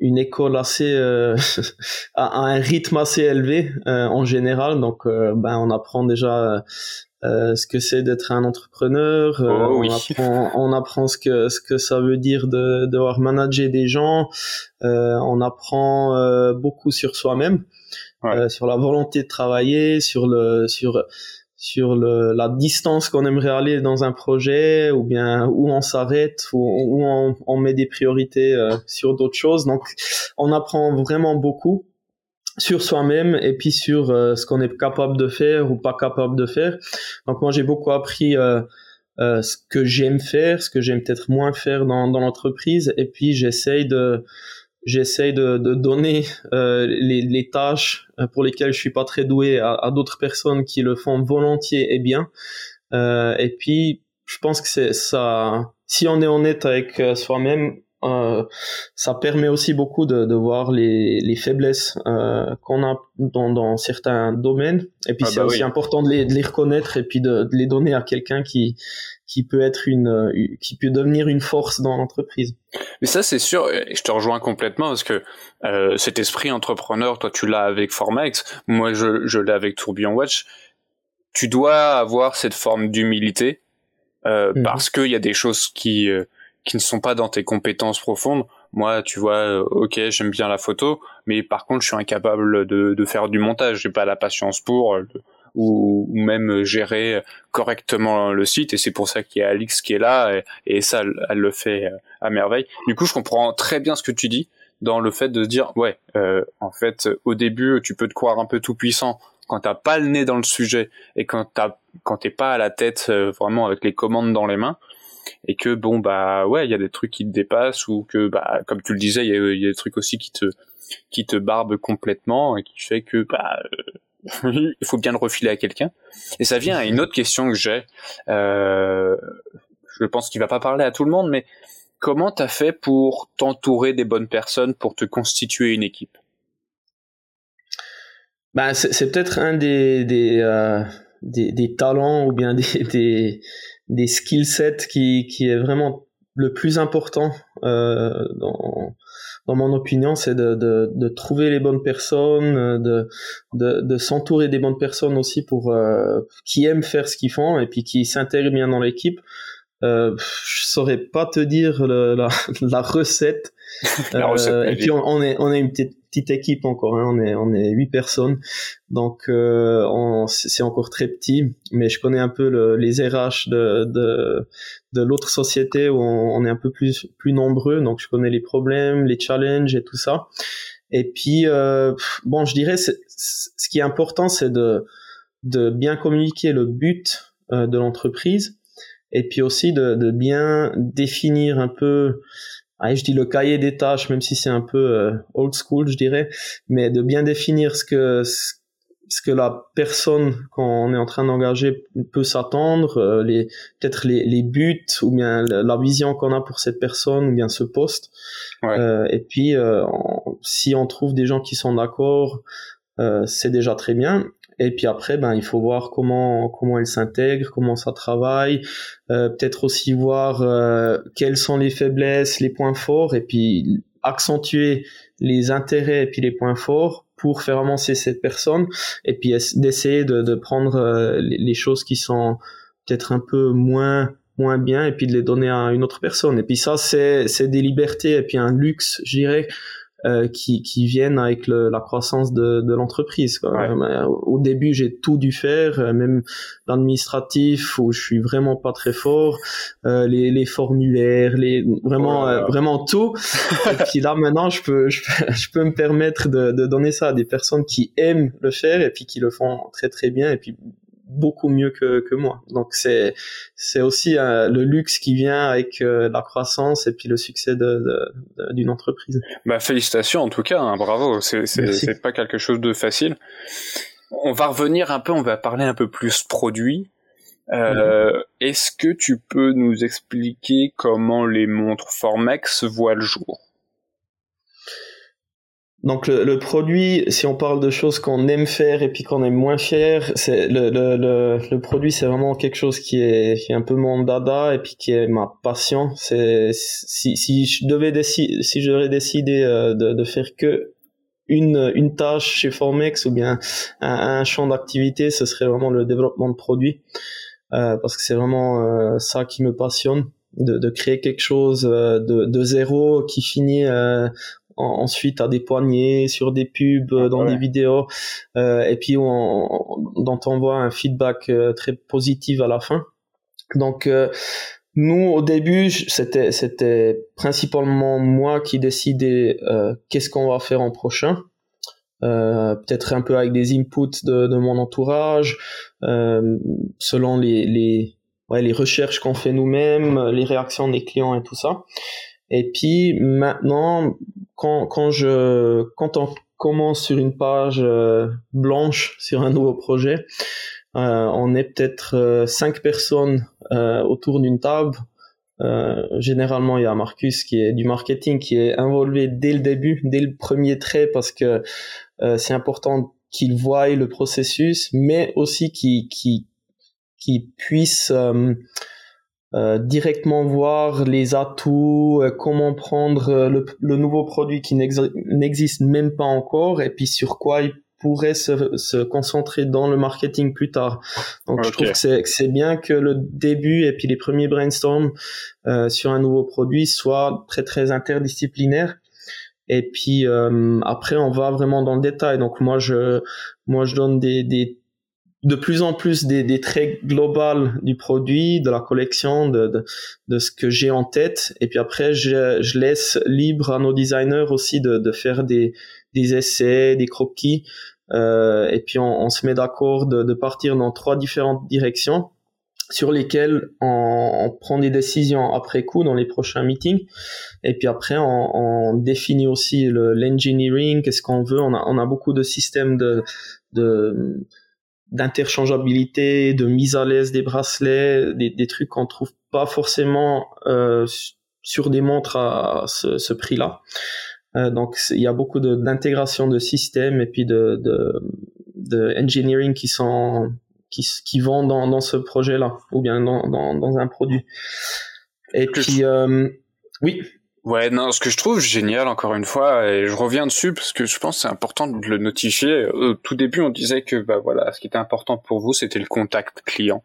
une école assez euh, à, un rythme assez élevé euh, en général. Donc euh, ben on apprend déjà ce que c'est d'être un entrepreneur oh, on, apprend, on apprend ce que ce que ça veut dire de devoir manager des gens on apprend beaucoup sur soi-même sur la volonté de travailler sur le sur sur le, la distance qu'on aimerait aller dans un projet ou bien où on s'arrête ou où on, on, met des priorités euh, sur d'autres choses. Donc on apprend vraiment beaucoup sur soi-même et puis sur euh, ce qu'on est capable de faire ou pas capable de faire. Donc moi j'ai beaucoup appris euh, ce que j'aime faire, ce que j'aime peut-être moins faire dans, dans l'entreprise et puis j'essaye de j'essaye de, de, donner euh, les, les, tâches euh, pour lesquelles je suis pas très doué à, à d'autres personnes qui le font volontiers et bien. Euh, et puis, je pense que c'est ça. Si on est honnête avec euh, soi-même, euh, ça permet aussi beaucoup de, de voir les, les faiblesses euh, qu'on a dans, dans, certains domaines. Et puis, ah c'est bah aussi important de les, de les, reconnaître et puis de, de les donner à quelqu'un qui, qui peut être une, euh, qui peut devenir une force dans l'entreprise. Mais ça, c'est sûr, et je te rejoins complètement parce que euh, cet esprit entrepreneur, toi, tu l'as avec Formax, moi, je, je l'ai avec Tourbillon Watch. Tu dois avoir cette forme d'humilité mhm. parce qu'il y a des choses qui qui ne sont pas dans tes compétences profondes. Moi, tu vois, euh, ok, j'aime bien la photo, mais par contre, je suis incapable de, de faire du montage. J'ai pas la patience pour ou, même gérer correctement le site et c'est pour ça qu'il y a Alix qui est là et, ça elle, le fait euh, à merveille. Du coup je comprends très bien ce que tu dis dans le fait de dire ouais euh, en fait au début tu peux te croire un peu tout puissant quand t'as pas le nez dans le sujet et quand t'as quand t'es pas à la tête euh, vraiment avec les commandes dans les mains et que bon bah ouais il y a des trucs qui te dépassent ou que bah comme tu le disais il y a, des trucs aussi qui te qui te barbent complètement et qui fait que bah il faut bien le refiler à quelqu'un. Et ça vient à une autre question que j'ai. Euh, je pense qu'il va pas parler à tout le monde, mais comment t'as fait pour t'entourer des bonnes personnes pour te constituer une équipe? Ben, c'est peut-être un des des, euh, des, des talents ou bien des des, des skill sets qui qui est vraiment le plus important euh, dans dans mon opinion, c'est de, de, de, trouver les bonnes personnes, de, de, de s'entourer des bonnes personnes aussi pour euh, qui aiment faire ce qu'ils font et puis qui s'intègrent bien dans l'équipe. Euh, je saurais pas te dire le, la, la recette. la recette euh, et puis on, on, est on est une petite petite équipe encore, hein, on est on est huit personnes, donc euh, c'est encore très petit, mais je connais un peu le, les RH de de, de l'autre société où on, est un peu plus plus nombreux, donc je connais les problèmes, les challenges et tout ça. Et puis euh, bon, je dirais ce qui est important, c'est de de bien communiquer le but euh, de l'entreprise. Et puis aussi de, de bien définir un peu ah, je dis le cahier des tâches, même si c'est un peu euh, old school, je dirais, mais de bien définir ce que ce que la personne qu'on est en train d'engager peut s'attendre, euh, les peut-être les, les buts ou bien la vision qu'on a pour cette personne ou bien ce poste. Euh, et puis si on trouve des gens qui sont d'accord, c'est déjà très bien. Et puis après, ben, il faut voir comment comment elle s'intègre, comment ça travaille. Euh, peut-être aussi voir euh, quelles sont les faiblesses, les points forts, et puis accentuer les intérêts et puis les points forts pour faire avancer cette personne. Et puis d'essayer de, de prendre euh, les choses qui sont peut-être un peu moins moins bien et puis de les donner à une autre personne. Et puis ça, c'est c'est des libertés et puis un luxe, je dirais euh, qui, qui viennent avec le, la croissance de, de l'entreprise. Euh, au début, j'ai tout dû faire, euh, même l'administratif où je suis vraiment pas très fort, euh, les, les formulaires, les vraiment oh vraiment tout. et puis là maintenant, je peux je peux, je peux me permettre de, de donner ça à des personnes qui aiment le faire et puis qui le font très très bien et puis beaucoup mieux que, que moi. Donc c'est c'est aussi euh, le luxe qui vient avec euh, la croissance et puis le succès de, d'une entreprise. Bah félicitations en tout cas, hein, bravo. C'est c'est pas quelque chose de facile. On va revenir un peu, on va parler un peu plus produit. Euh, mhm. Est-ce que tu peux nous expliquer comment les montres Formex voient le jour? Donc le, le, produit, si on parle de choses qu'on aime faire et puis qu'on aime moins faire, c'est le, le, le, le, produit, c'est vraiment quelque chose qui est, qui est un peu mon dada et puis qui est ma passion. C'est si, si je devais décider, si je devais décider euh, de, de faire que une, une tâche chez Formex ou bien un, un champ d'activité, ce serait vraiment le développement de produits euh, parce que c'est vraiment euh, ça qui me passionne. De, de, créer quelque chose euh, de, de zéro qui finit euh, ensuite à des poignées sur des pubs, euh, dans des vidéos, euh, et puis on, dont on voit un feedback euh, très positif à la fin. Donc nous au début c'était c'était principalement moi qui décidais qu'est-ce qu'on va faire en prochain. peut-être un peu avec des inputs de, de mon entourage, selon les, les, ouais, les recherches qu'on fait nous-mêmes, les réactions des clients et tout ça. Et puis maintenant, quand, quand, je, quand on commence sur une page euh, blanche sur un nouveau projet, euh, on est peut-être euh, cinq personnes euh, autour d'une table. généralement, il y a Marcus qui est du marketing, qui est involvé dès le début, dès le premier trait, parce que c'est important qu'il voie le processus, mais aussi qu'il qu'il puisse euh, directement voir les atouts, euh, comment prendre euh, le, le, nouveau produit qui n'existe même pas encore, et puis sur quoi il pourrait se, se, concentrer dans le marketing plus tard. Donc je trouve que c'est bien que le début et puis les premiers brainstorms euh, sur un nouveau produit soient très très interdisciplinaires. Et puis après on va vraiment dans le détail. Donc moi je moi je donne des, des de plus en plus des, des, traits globaux du produit, de la collection, de, de, de ce que j'ai en tête. Et puis après, je, je, laisse libre à nos designers aussi de, de faire des, des essais, des croquis. Euh, et puis on, on se met d'accord de, de, partir dans trois différentes directions sur lesquelles on, on, prend des décisions après coup dans les prochains meetings. Et puis après, on, on définit aussi l'engineering, qu'est-ce qu'on veut. On a, on a beaucoup de systèmes de, de d'interchangeabilité, de mise à l'aise des bracelets, des, des trucs qu'on trouve pas forcément euh, sur des montres à, ce, ce prix-là. Euh, donc il y a beaucoup d'intégration de, systèmes et puis de, de, de, engineering qui sont qui, qui vont dans, dans ce projet-là ou bien dans, dans, dans un produit. Et puis euh, oui. Ouais, non, ce que je trouve génial, encore une fois, et je reviens dessus parce que je pense que c'est important de le notifier. Au tout début, on disait que, bah voilà, ce qui était important pour vous, c'était le contact client.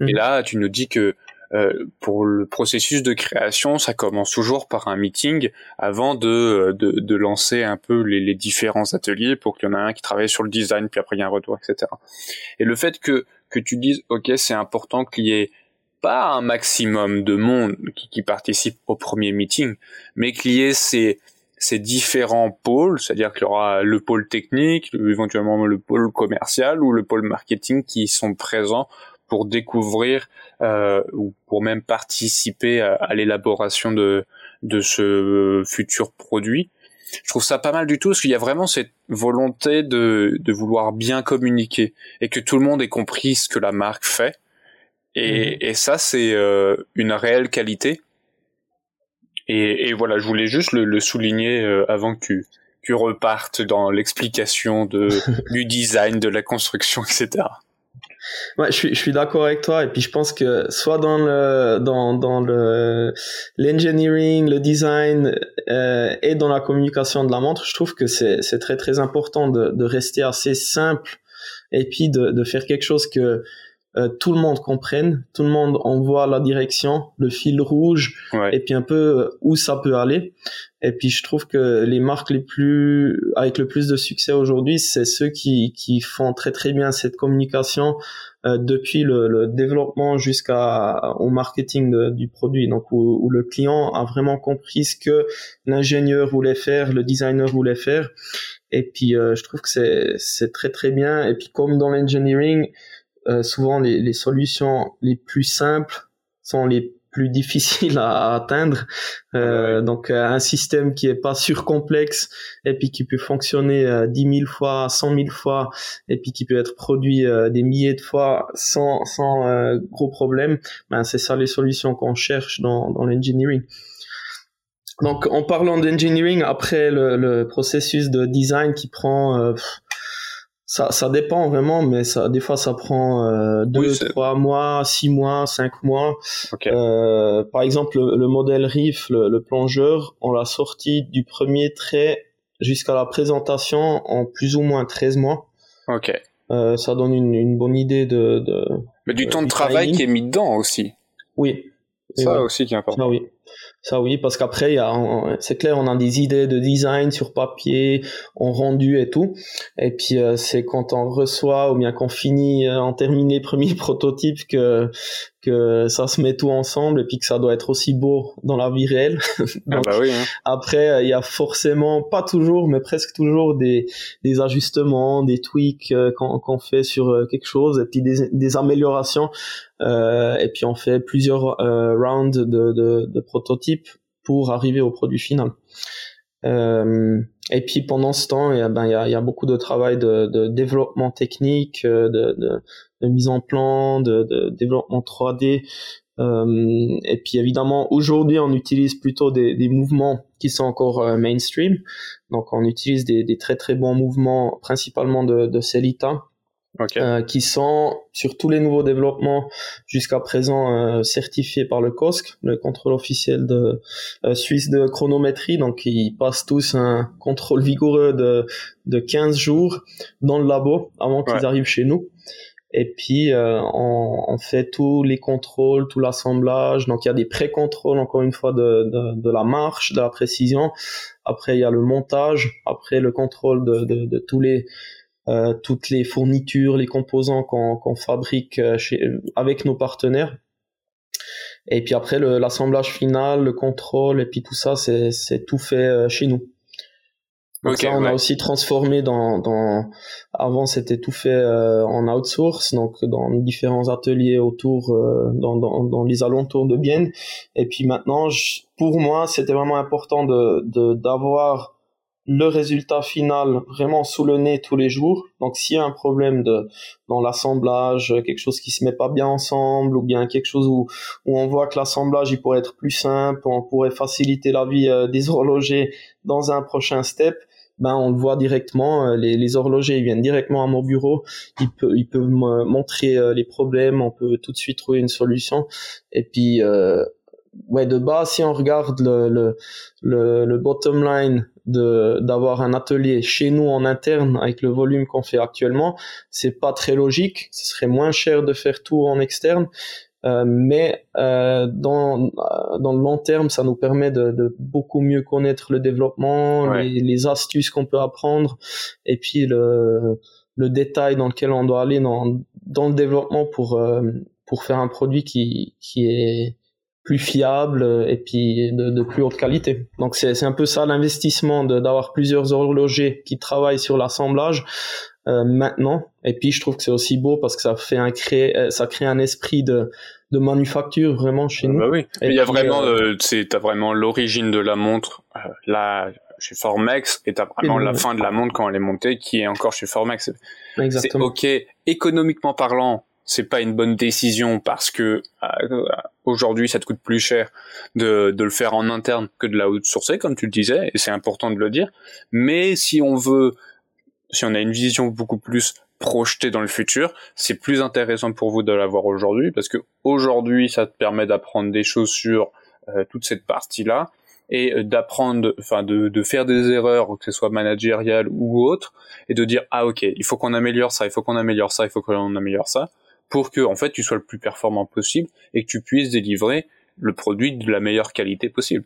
Et mhm. là, tu nous dis que euh, pour le processus de création, ça commence toujours par un meeting avant de, de, de lancer un peu les, les différents ateliers pour qu'il y en ait un qui travaille sur le design, puis après il y a un retour, etc. Et le fait que, que tu dises, ok, c'est important qu'il y ait pas un maximum de monde qui, qui participe au premier meeting, mais qu'il y ait ces, ces différents pôles, c'est-à-dire qu'il y aura le pôle technique, éventuellement le pôle commercial ou le pôle marketing qui sont présents pour découvrir euh, ou pour même participer à, l'élaboration de, de ce futur produit. Je trouve ça pas mal du tout parce qu'il y a vraiment cette volonté de, de vouloir bien communiquer et que tout le monde ait compris ce que la marque fait et, mhm. et ça, c'est euh, une réelle qualité. Et, et, voilà, je voulais juste le, le souligner euh, avant que tu, tu repartes dans l'explication de du design, de la construction, etc. Ouais, je suis, je suis d'accord avec toi. Et puis je pense que soit dans le dans dans le l'engineering, le design euh, et dans la communication de la montre, je trouve que c'est c'est très très important de de rester assez simple et puis de de faire quelque chose que euh, tout le monde comprenne, tout le monde en voit la direction, le fil rouge, et puis un peu euh, où ça peut aller. Et puis je trouve que les marques les plus avec le plus de succès aujourd'hui, c'est ceux qui qui font très très bien cette communication euh, depuis le, le développement jusqu'à au marketing du produit. Donc où, où, le client a vraiment compris ce que l'ingénieur voulait faire, le designer voulait faire. Et puis je trouve que c'est c'est très très bien. Et puis comme dans l'engineering euh, souvent les, les, solutions les plus simples sont les plus difficiles à, atteindre. Euh, donc euh, un système qui est pas surcomplexe et puis qui peut fonctionner euh, 10 000 fois, 100 000 fois et puis qui peut être produit des milliers de fois sans, sans gros problème, ben, c'est ça les solutions qu'on cherche dans, dans l'engineering. Donc en parlant d'engineering, après le, le, processus de design qui prend ça, ça dépend vraiment, mais ça, des fois, ça prend euh, deux, trois mois, six mois, cinq mois. Euh, par exemple, le, modèle Riff, le, plongeur, on l'a sorti du premier trait jusqu'à la présentation en plus ou moins 13 mois. Ok. Euh, ça donne une, une, bonne idée de. de mais du temps de travail qui est mis dedans aussi. Oui. Ça aussi qui est important. Ah oui. Ça oui, parce qu'après, c'est clair, on a des idées de design sur papier, on rendu et tout. Et puis euh, c'est quand on reçoit ou bien qu'on finit, euh, en termine les premiers prototypes que que ça se met tout ensemble et puis que ça doit être aussi beau dans la vie réelle. ah bah oui, hein. Après, il y a forcément, pas toujours, mais presque toujours des, des ajustements, des tweaks euh, qu'on fait sur quelque chose et puis des, des améliorations. Euh, et puis on fait plusieurs rounds de, de, de prototypes pour arriver au produit final. Euh, et puis pendant ce temps, il y a, ben, il y a, il y a beaucoup de travail de, de développement technique, euh, de, de, de, mise en plan, de, de développement 3D. Euh, et puis évidemment, aujourd'hui, on utilise plutôt des, des, mouvements qui sont encore euh, mainstream. Donc on utilise des, des, très très bons mouvements, principalement de, de Celita, euh, qui sont sur tous les nouveaux développements jusqu'à présent euh, certifiés par le COSC, le contrôle officiel de euh, suisse de chronométrie. Donc ils passent tous un contrôle vigoureux de, de 15 jours dans le labo avant qu'ils arrivent chez nous. Et puis on, on, fait tous les contrôles, tout l'assemblage. Donc il y a des pré-contrôles encore une fois de, de, de, la marche, de la précision. Après il y a le montage. Après le contrôle de, de, tous les euh, toutes les fournitures, les composants qu'on fabrique euh, chez, avec nos partenaires. Et puis après, l'assemblage final, le contrôle, et puis tout ça, c'est tout fait euh, chez nous. Donc ça, on a aussi transformé dans, dans avant c'était tout fait en outsource, donc dans différents ateliers autour, dans, dans, dans, les alentours de Bienne. Et puis maintenant, pour moi, c'était vraiment important de d'avoir le résultat final vraiment sous le nez tous les jours. Donc s'il y a un problème de dans l'assemblage, quelque chose qui se met pas bien ensemble ou bien quelque chose où, où on voit que l'assemblage il pourrait être plus simple, on pourrait faciliter la vie euh, des horlogers dans un prochain step, ben on le voit directement, euh, les, horlogers viennent directement à mon bureau, ils peuvent ils peuvent montrer euh, les problèmes, on peut tout de suite trouver une solution. Et puis ouais de base si on regarde le, le, le, le bottom line de d'avoir un atelier chez nous en interne avec le volume qu'on fait actuellement, c'est pas très logique. Ce serait moins cher de faire tout en externe, euh, mais euh, dans euh, dans le long terme, ça nous permet de, de beaucoup mieux connaître le développement, les, les, astuces qu'on peut apprendre, et puis le le détail dans lequel on doit aller dans dans le développement pour euh, pour faire un produit qui qui est plus fiable et puis de, de plus haute qualité. Donc c'est un peu ça l'investissement d'avoir plusieurs horlogers qui travaillent sur l'assemblage euh, maintenant. Et puis je trouve que c'est aussi beau parce que ça fait un créer, euh, ça crée un esprit de de manufacture vraiment chez nous. Bah oui. il y a vraiment, euh, c'est t'as vraiment l'origine de la montre euh, là chez Formex et t'as vraiment la fin de la montre quand elle est montée qui est encore chez Formex. C'est ok économiquement parlant c'est pas une bonne décision parce que euh, aujourd'hui ça te coûte plus cher de, de le faire en interne que de la outsourcer comme tu le disais et c'est important de le dire mais si on veut si on a une vision beaucoup plus projetée dans le futur, c'est plus intéressant pour vous de l'avoir aujourd'hui parce que aujourd'hui ça te permet d'apprendre des choses sur euh, toute cette partie là et euh, d'apprendre, enfin de, de faire des erreurs, que ce soit managériales ou autres, et de dire ah ok, il faut qu'on améliore ça, il faut qu'on améliore ça, il faut qu'on améliore ça, pour que en fait tu sois le plus performant possible et que tu puisses délivrer le produit de la meilleure qualité possible.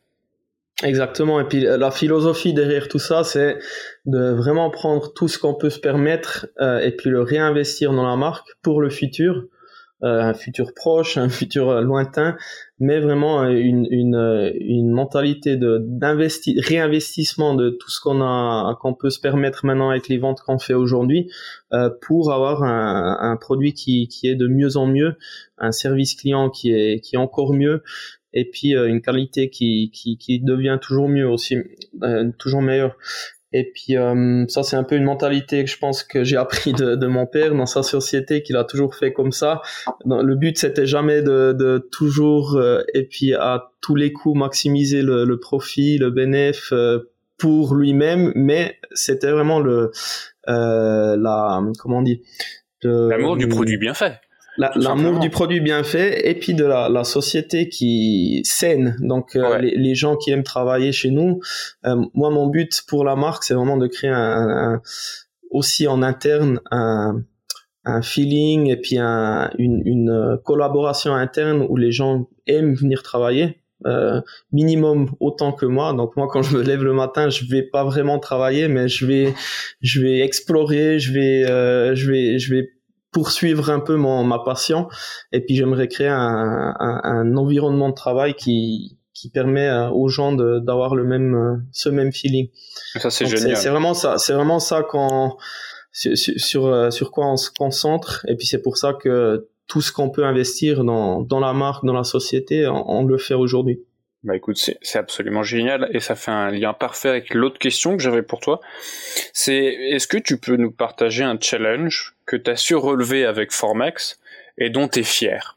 Exactement. Et puis la philosophie derrière tout ça, c'est de vraiment prendre tout ce qu'on peut se permettre euh, et puis le réinvestir dans la marque pour le futur. Euh, un futur proche, un futur euh, lointain, mais vraiment euh, une, une, une mentalité de d'investi réinvestissement de tout ce qu'on a qu'on peut se permettre maintenant avec les ventes qu'on fait aujourd'hui pour avoir un, un produit qui, qui est de mieux en mieux, un service client qui est qui est encore mieux et puis une qualité qui, qui, qui devient toujours mieux aussi, toujours meilleure. Et puis euh, ça, c'est un peu une mentalité que je pense que j'ai appris de, de, mon père dans sa société, qu'il a toujours fait comme ça. Le but, c'était jamais de, de toujours euh, et puis à tous les coups maximiser le, le profit, le bénéfice euh, pour lui-même, mais c'était vraiment le la comment on dit l'amour du produit bien fait l'amour du produit bien fait et puis de la, la société qui saine. Donc euh, les, les, gens qui aiment travailler chez nous euh, moi mon but pour la marque c'est vraiment de créer un, aussi en interne un, un feeling et puis un, une, une, collaboration interne où les gens aiment venir travailler euh, minimum autant que moi. Donc moi quand je me lève le matin je vais pas vraiment travailler mais je vais je vais explorer je vais euh, je vais je vais poursuivre un peu mon, ma passion et puis j'aimerais créer un, un, un, environnement de travail qui qui permet euh, aux gens d'avoir le même euh, ce même feeling. Ça c'est génial. C'est vraiment ça, c'est vraiment ça quand sur, sur euh, sur quoi on se concentre et puis c'est pour ça que tout ce qu'on peut investir dans dans la marque, dans la société, on, on le fait aujourd'hui. Bah écoute, c'est absolument génial et ça fait un lien parfait avec l'autre question que j'avais pour toi. C'est est-ce que tu peux nous partager un challenge que tu as su relever avec Formex et dont tu es fier?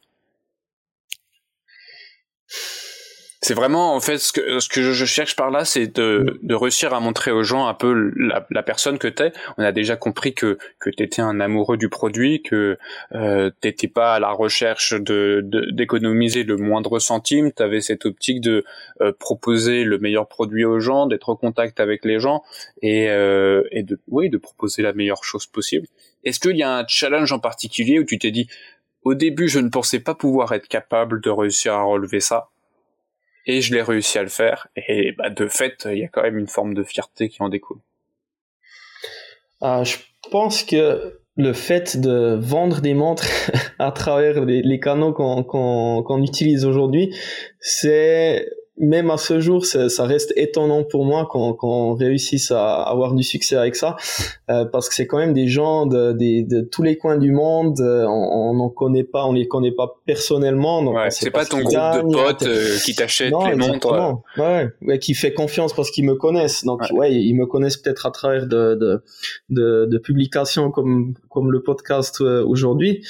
C'est vraiment en fait ce que je cherche par là, c'est de, réussir à montrer aux gens un peu la, personne que t'es. On a déjà compris que que t'étais un amoureux du produit, que euh, t'étais pas à la recherche de d'économiser le moindre centime. T'avais cette optique de euh, proposer le meilleur produit aux gens, d'être en contact avec les gens et euh, et de oui de proposer la meilleure chose possible. Est-ce qu'il y a un challenge en particulier où tu t'es dit au début je ne pensais pas pouvoir être capable de réussir à relever ça? Et je l'ai réussi à le faire. Et bah, de fait, il y a quand même une forme de fierté qui en découle. Euh, je pense que le fait de vendre des montres à travers les, canaux qu'on utilise aujourd'hui, c'est même à ce jour, ça reste étonnant pour moi qu'on réussisse à avoir du succès avec ça, euh, parce que c'est quand même des gens de, de, tous les coins du monde, euh, on n'en connaît pas, on les connaît pas personnellement. Donc ouais, c'est pas, ton groupe de potes euh, qui t'achètent les montres. Ouais, ouais, qui fait confiance parce qu'ils me connaissent. Donc ouais, ils me connaissent peut-être à travers de, de, de, de publications comme comme le podcast aujourd'hui,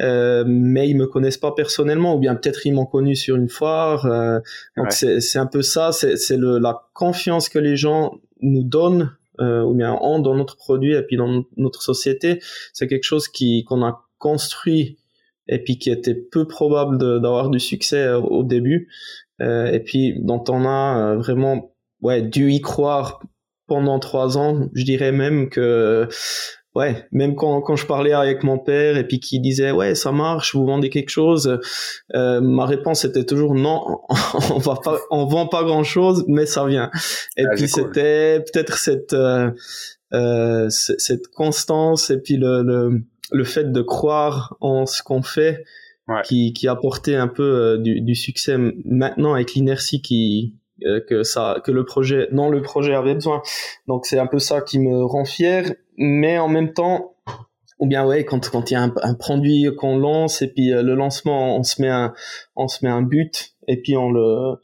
euh, mais ils me connaissent pas personnellement ou bien peut-être ils m'ont connu sur une foire. Euh, donc c'est un peu ça, c'est la confiance que les gens nous donnent euh, ou bien ont dans notre produit et puis dans notre société. C'est quelque chose qui qu'on a construit et puis qui était peu probable d'avoir du succès au début et puis dont on a vraiment ouais dû y croire pendant trois ans. Je dirais même que ouais, même quand, quand je parlais avec mon père et puis qui disait ouais ça marche, vous vendez quelque chose, euh, ma réponse était toujours non, on va pas, on vend pas grand chose, mais ça vient. Et ah, puis c'était peut-être cette euh, euh, cette constance et puis le, le, le fait de croire en ce qu'on fait qui qui apportait un peu euh, du, du succès maintenant avec l'inertie qui que ça que le projet non le projet avait besoin. Donc c'est un peu ça qui me rend fier. Mais en même temps ou bien ouais quand quand il y a un, un produit qu'on lance et puis euh, le lancement on se met un on se met un but et puis on le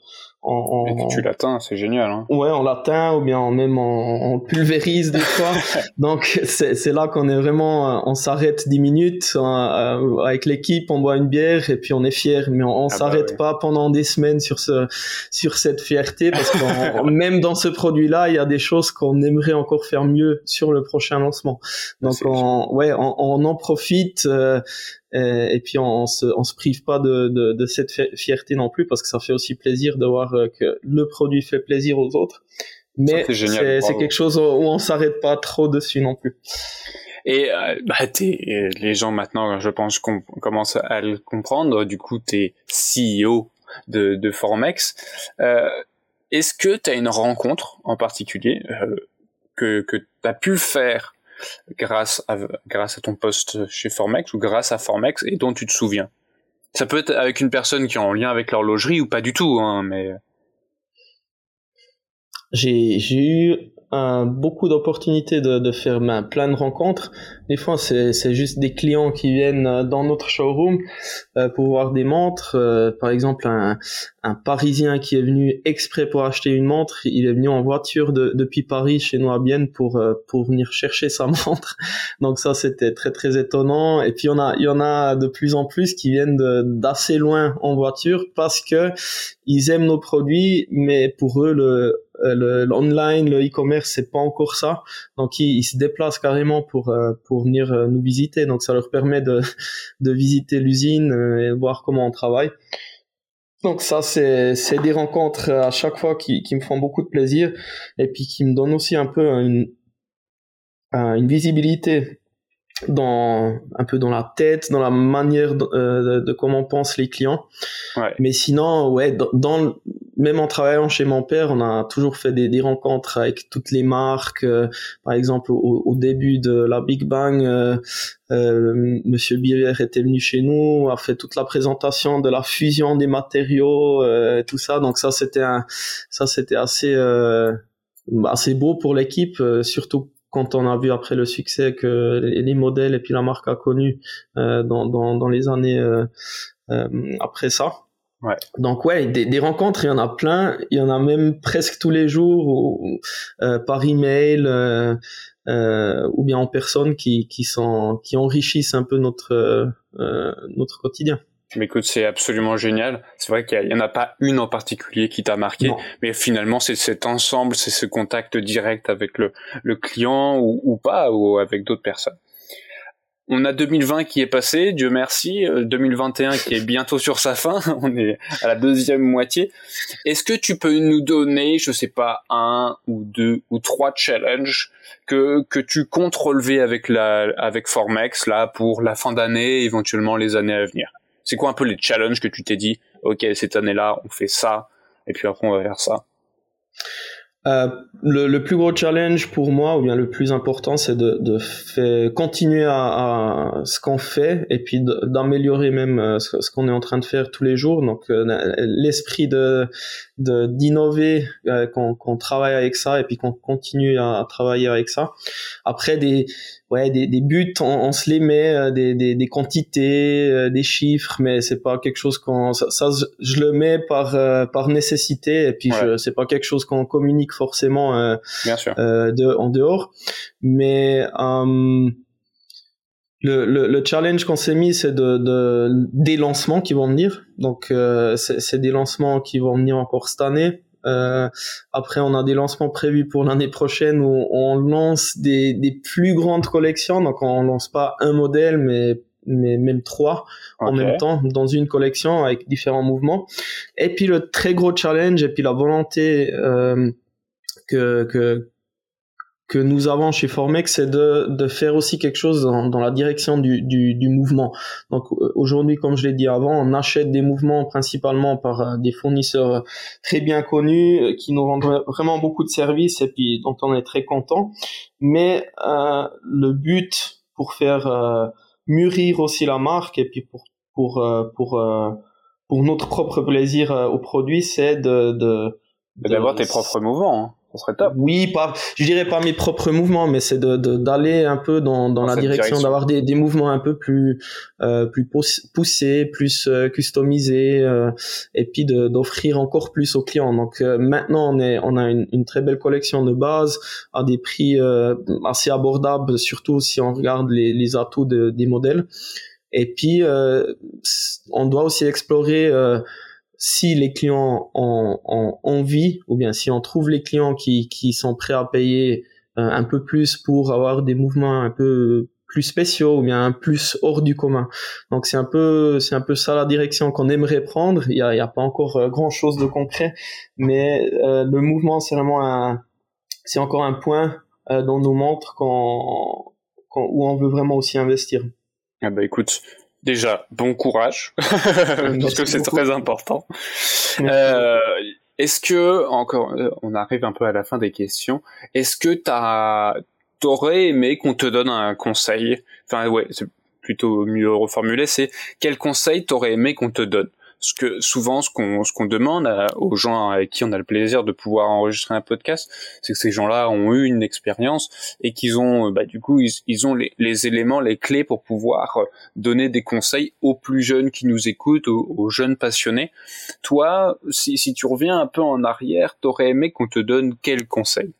en, tu l'atteins, c'est génial. Hein. Ouais, on l'atteint ou bien même on, pulvérise des fois. Donc c'est là qu'on est vraiment, on s'arrête dix minutes euh, avec l'équipe, on boit une bière et puis on est fier. Mais on, ah bah s'arrête pas pendant des semaines sur ce sur cette fierté parce que même dans ce produit-là, il y a des choses qu'on aimerait encore faire mieux sur le prochain lancement. Donc on, ouais, on, en profite. Euh, euh, et puis on, on, se, on se prive pas de, de, de, cette fierté non plus parce que ça fait aussi plaisir de voir euh, que le produit fait plaisir aux autres. Mais c'est quelque chose où on s'arrête pas trop dessus non plus. Et euh, bah, les gens maintenant, je pense, qu'on commence à le comprendre. Du coup, tu es CEO de, de Formex. Euh, Est-ce que tu as une rencontre en particulier euh, que, que tu as pu faire grâce à, grâce à ton poste chez Formex ou grâce à Formex et dont tu te souviens. Ça peut être avec une personne qui est en lien avec l'horlogerie ou pas du tout, hein, mais. J'ai, j'ai eu beaucoup d'opportunités de, de faire ben, plein de rencontres. Des fois, c'est, juste des clients qui viennent euh, dans notre showroom euh, pour voir des montres. Euh, par exemple, un, un, Parisien qui est venu exprès pour acheter une montre, il est venu en voiture de, depuis Paris chez nous à Bienne pour euh, pour venir chercher sa montre. Donc ça, c'était très très étonnant. Et puis en a il y en a de plus en plus qui viennent d'assez loin en voiture parce que ils aiment nos produits, mais pour eux le l'online, le e-commerce, c'est pas encore ça. Donc ils, se déplacent carrément pour pour venir nous visiter. Donc ça leur permet de de visiter l'usine et voir comment on travaille. Donc ça, c'est, c'est des rencontres à chaque fois qui, qui me font beaucoup de plaisir et puis qui me donnent aussi un peu une, une visibilité dans un peu dans la tête, dans la manière de, euh, de comment pensent les clients. Ouais. Mais sinon, ouais, dans, dans, même en travaillant chez mon père, on a toujours fait des, des rencontres avec toutes les marques. Euh, par exemple, au, au, début de la Big Bang, euh, euh, Monsieur Biver était venu chez nous, a fait toute la présentation de la fusion des matériaux, euh, tout ça. Donc ça, c'était ça c'était assez assez beau pour l'équipe, surtout quand on a vu après le succès que les, modèles et puis la marque a connu dans, dans, dans les années après ça. Ouais. Donc ouais, des, des, rencontres, il y en a plein, il y en a même presque tous les jours ou, euh, par email euh, euh, ou bien en personne qui qui sont qui enrichissent un peu notre euh, notre quotidien. Mais écoute, c'est absolument génial. C'est vrai qu'il y, en a pas une en particulier qui t'a marqué, mais finalement c'est cet ensemble, c'est ce contact direct avec le, le client ou, ou pas, ou avec d'autres personnes. On a 2020 qui est passé, Dieu merci, 2021 euh, qui est bientôt sur sa fin, on est à la deuxième moitié. Est-ce que tu peux nous donner, je sais pas, un ou deux ou trois challenges que que tu comptes relever avec la avec Formex là pour la fin d'année, éventuellement les années à venir? C'est quoi un peu les challenges que tu t'es dit OK, cette année-là, on fait ça et puis après on va faire ça? Euh, le, plus gros challenge pour moi, ou bien le plus important, c'est de, continuer à, à ce qu'on fait et puis d'améliorer même euh, ce, qu'on est en train de faire tous les jours. Donc euh, l'esprit de d'innover, qu'on travaille avec ça et puis qu'on continue à, travailler avec ça. Après des ouais des, des buts, on, se les met, des, des, des quantités, des chiffres, mais c'est pas quelque chose qu'on ça, je le mets par par nécessité et puis je c'est pas quelque chose qu'on communique forcément euh, euh, de, en dehors. Mais euh, le, le, challenge qu'on s'est mis, c'est de, de, des lancements qui vont venir. Donc, c'est des lancements qui vont venir encore cette année. Après, on a des lancements prévus pour l'année prochaine où on lance des, des plus grandes collections. Donc, on lance pas un modèle, mais mais même trois en même temps dans une collection avec différents mouvements. Et puis le très gros challenge et puis la volonté euh, que, que, que nous avons chez Formex, c'est de, de faire aussi quelque chose dans, dans la direction du, du, du, mouvement. Donc euh, aujourd'hui, comme je l'ai dit avant, on achète des mouvements principalement par euh, des fournisseurs très bien connus euh, qui nous rendent vraiment beaucoup de services et puis dont on est très content. Mais euh, le but pour faire euh, mûrir aussi la marque et puis pour pour pour pour notre propre plaisir au produit, c'est de, de d'avoir tes propres mouvements. Ça serait top. Oui, pas, je dirais pas mes propres mouvements, mais c'est de d'aller un peu dans, dans, la direction, d'avoir des, des mouvements un peu plus euh, plus poussés, plus euh, customisés, euh, et puis d'offrir encore plus aux clients. Donc euh, maintenant, on est on a une, une, très belle collection de base à des prix assez abordables, surtout si on regarde les, les atouts de, des modèles. Et puis on doit aussi explorer si les clients ont, envie, ou bien si on trouve les clients qui, sont prêts à payer euh, un peu plus pour avoir des mouvements un peu plus spéciaux ou bien plus hors du commun. Donc c'est un peu c'est un peu ça la direction qu'on aimerait prendre. Il y a, pas encore euh, grand chose de concret, mais euh, le mouvement c'est vraiment un c'est encore un point euh, dont nous montre où on veut vraiment aussi investir. Ah bah écoute, déjà, bon courage, parce que c'est très important. Euh, est-ce que, encore, euh, on arrive un peu à la fin des questions, est-ce que t'as, t'aurais aimé qu'on te donne un conseil? Enfin, ouais, c'est plutôt mieux reformulé, c'est quel conseil t'aurais aimé qu'on te donne? Ce que souvent ce qu'on ce qu'on demande aux gens avec qui on a le plaisir de pouvoir enregistrer un podcast, c'est que ces gens-là ont eu une expérience et qu'ils ont bah du coup ils, ils ont les, les, éléments, les clés pour pouvoir euh, donner des conseils aux plus jeunes qui nous écoutent, aux, aux jeunes passionnés. Toi, si, si tu reviens un peu en arrière, t'aurais aimé qu'on te donne quel conseil?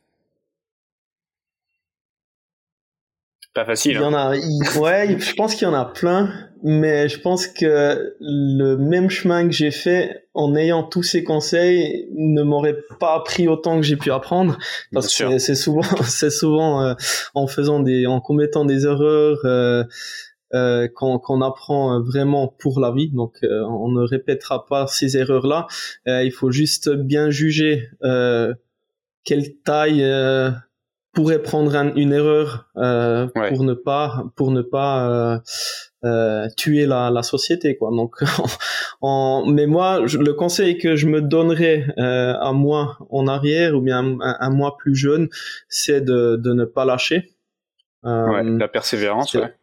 Pas facile. Il y en a, ouais, je pense qu'il y en a plein, mais je pense que le même chemin que j'ai fait en ayant tous ces conseils ne m'aurait pas appris autant que j'ai pu apprendre, parce que c'est souvent, c'est souvent euh, en faisant des, en commettant des erreurs. Euh, euh, qu'on apprend vraiment pour la vie. Donc, euh, on ne répétera pas ces erreurs-là. Euh, il faut juste bien juger quelle taille pourrait prendre une erreur euh, pour ne pas pour ne pas euh, euh, tuer la, la société quoi. Donc en, mais moi le conseil que je me donnerais euh, à moi en arrière ou bien à, moi plus jeune c'est de, de ne pas lâcher. Ouais, la persévérance ouais.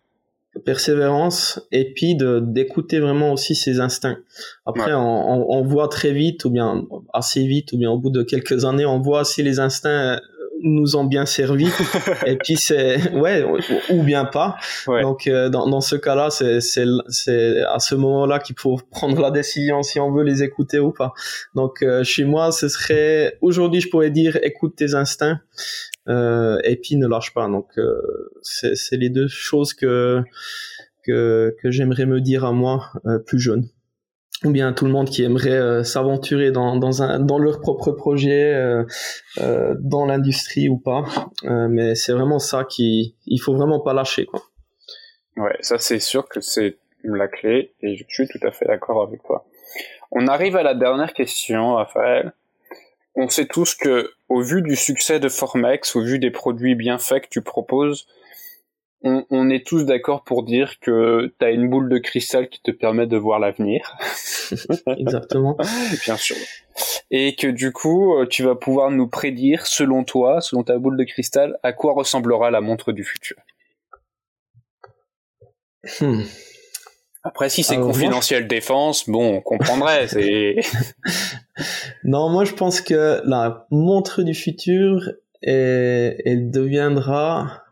persévérance et puis de d'écouter vraiment aussi ses instincts. Après, on, on, voit très vite ou bien assez vite ou bien au bout de quelques années, on voit si les instincts nous ont bien servi. Et puis c'est ouais ou bien pas. Donc euh, dans, dans ce cas-là c'est c'est c'est à ce moment-là qu'il faut prendre la décision si on veut les écouter ou pas. Donc euh, chez moi ce serait aujourd'hui je pourrais dire écoute tes instincts euh, et puis ne lâche pas. Donc euh, c'est c'est les deux choses que que que j'aimerais me dire à moi plus jeune ou bien tout le monde qui aimerait euh, s'aventurer dans, dans, dans leur propre projet, euh, euh, dans l'industrie ou pas. Mais c'est vraiment ça qui, il faut vraiment pas lâcher, quoi. Ouais, ça c'est sûr que c'est la clé et je suis tout à fait d'accord avec toi. On arrive à la dernière question, Raphaël. On sait tous que, au vu du succès de Formex, au vu des produits bien faits que tu proposes, on, est tous d'accord pour dire que tu as une boule de cristal qui te permet de voir l'avenir. Exactement. Bien sûr. Et que du coup, euh, tu vas pouvoir nous prédire, selon toi, selon ta boule de cristal, à quoi ressemblera la montre du futur. Hmm. Après, si c'est confidentiel défense, bon, on comprendrait. non, moi je pense que la montre du futur, elle deviendra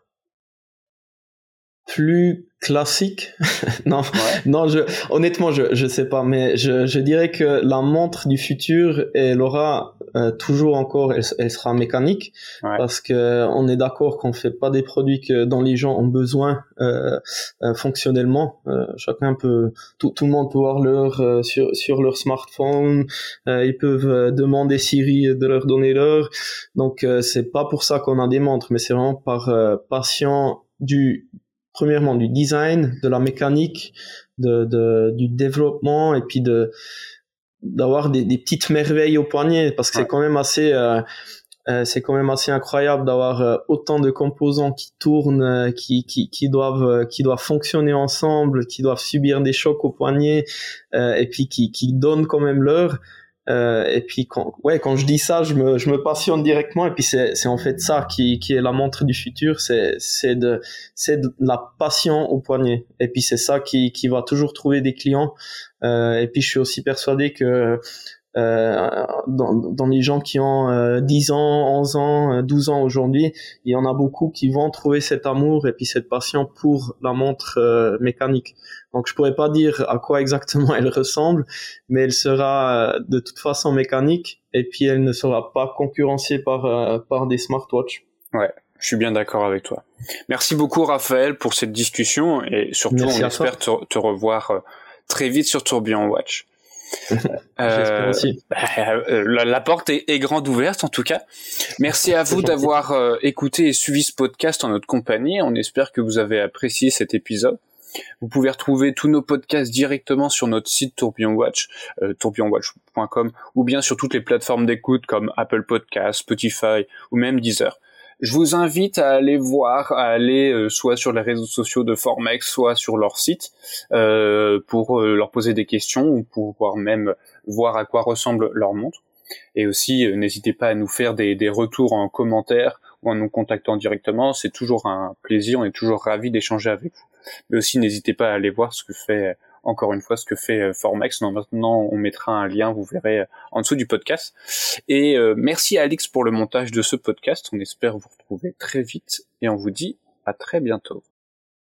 plus classique. non, non, je, honnêtement, je, je sais pas, mais je, je dirais que la montre du futur, elle aura euh, toujours encore, elle, sera mécanique, parce que on est d'accord qu'on fait pas des produits que dont les gens ont besoin euh, euh fonctionnellement. Euh, chacun peut, tout, tout le monde peut voir l'heure sur sur leur smartphone. ils peuvent demander Siri de leur donner l'heure. Donc c'est pas pour ça qu'on a des montres, mais c'est vraiment par patient du premièrement du design, de la mécanique, de, de du développement et puis de d'avoir des, des, petites merveilles au poignet parce que c'est quand même assez euh, euh, c'est quand même assez incroyable d'avoir euh, autant de composants qui tournent, qui, qui, qui doivent qui doivent fonctionner ensemble, qui doivent subir des chocs au poignet et puis qui, qui donnent quand même l'heure. Euh, et puis quand, ouais, quand je dis ça, je me, je me passionne directement. Et puis c'est, c'est en fait ça qui, qui est la montre du futur, c'est, c'est de, c'est de la passion au poignet. Et puis c'est ça qui, qui va toujours trouver des clients. Euh, et puis je suis aussi persuadé que euh, dans, dans, les gens qui ont euh, 10 ans, 11 ans, 12 ans aujourd'hui, il y en a beaucoup qui vont trouver cet amour et puis cette passion pour la montre euh, mécanique. Donc je pourrais pas dire à quoi exactement elle ressemble, mais elle sera de toute façon mécanique et puis elle ne sera pas concurrencée par par des smartwatches. Ouais, je suis bien d'accord avec toi. Merci beaucoup Raphaël pour cette discussion et surtout on espère te, te, revoir très vite sur Tourbillon Watch. euh, aussi. Euh, la, la, porte est, est, grande ouverte en tout cas. Merci à vous d'avoir euh, écouté et suivi ce podcast en notre compagnie. On espère que vous avez apprécié cet épisode. Vous pouvez retrouver tous nos podcasts directement sur notre site Tourbillon Watch, euh, tourbillonwatch.com, ou bien sur toutes les plateformes d'écoute comme Apple Podcasts, Spotify ou même Deezer je vous invite à aller voir, à aller euh, soit sur les réseaux sociaux de Formex, soit sur leur site, euh, pour leur poser des questions ou pour pouvoir même voir à quoi ressemble leur montre. Et aussi, n'hésitez pas à nous faire des, des, retours en commentaire ou en nous contactant directement. C'est toujours un plaisir, on est toujours ravis d'échanger avec vous. Mais aussi, n'hésitez pas à aller voir ce que fait encore une fois ce que fait euh, Formex. maintenant, on mettra un lien, vous verrez, euh, en dessous du podcast. Et euh, merci à Alix pour le montage de ce podcast. On espère vous retrouver très vite et on vous dit à très bientôt.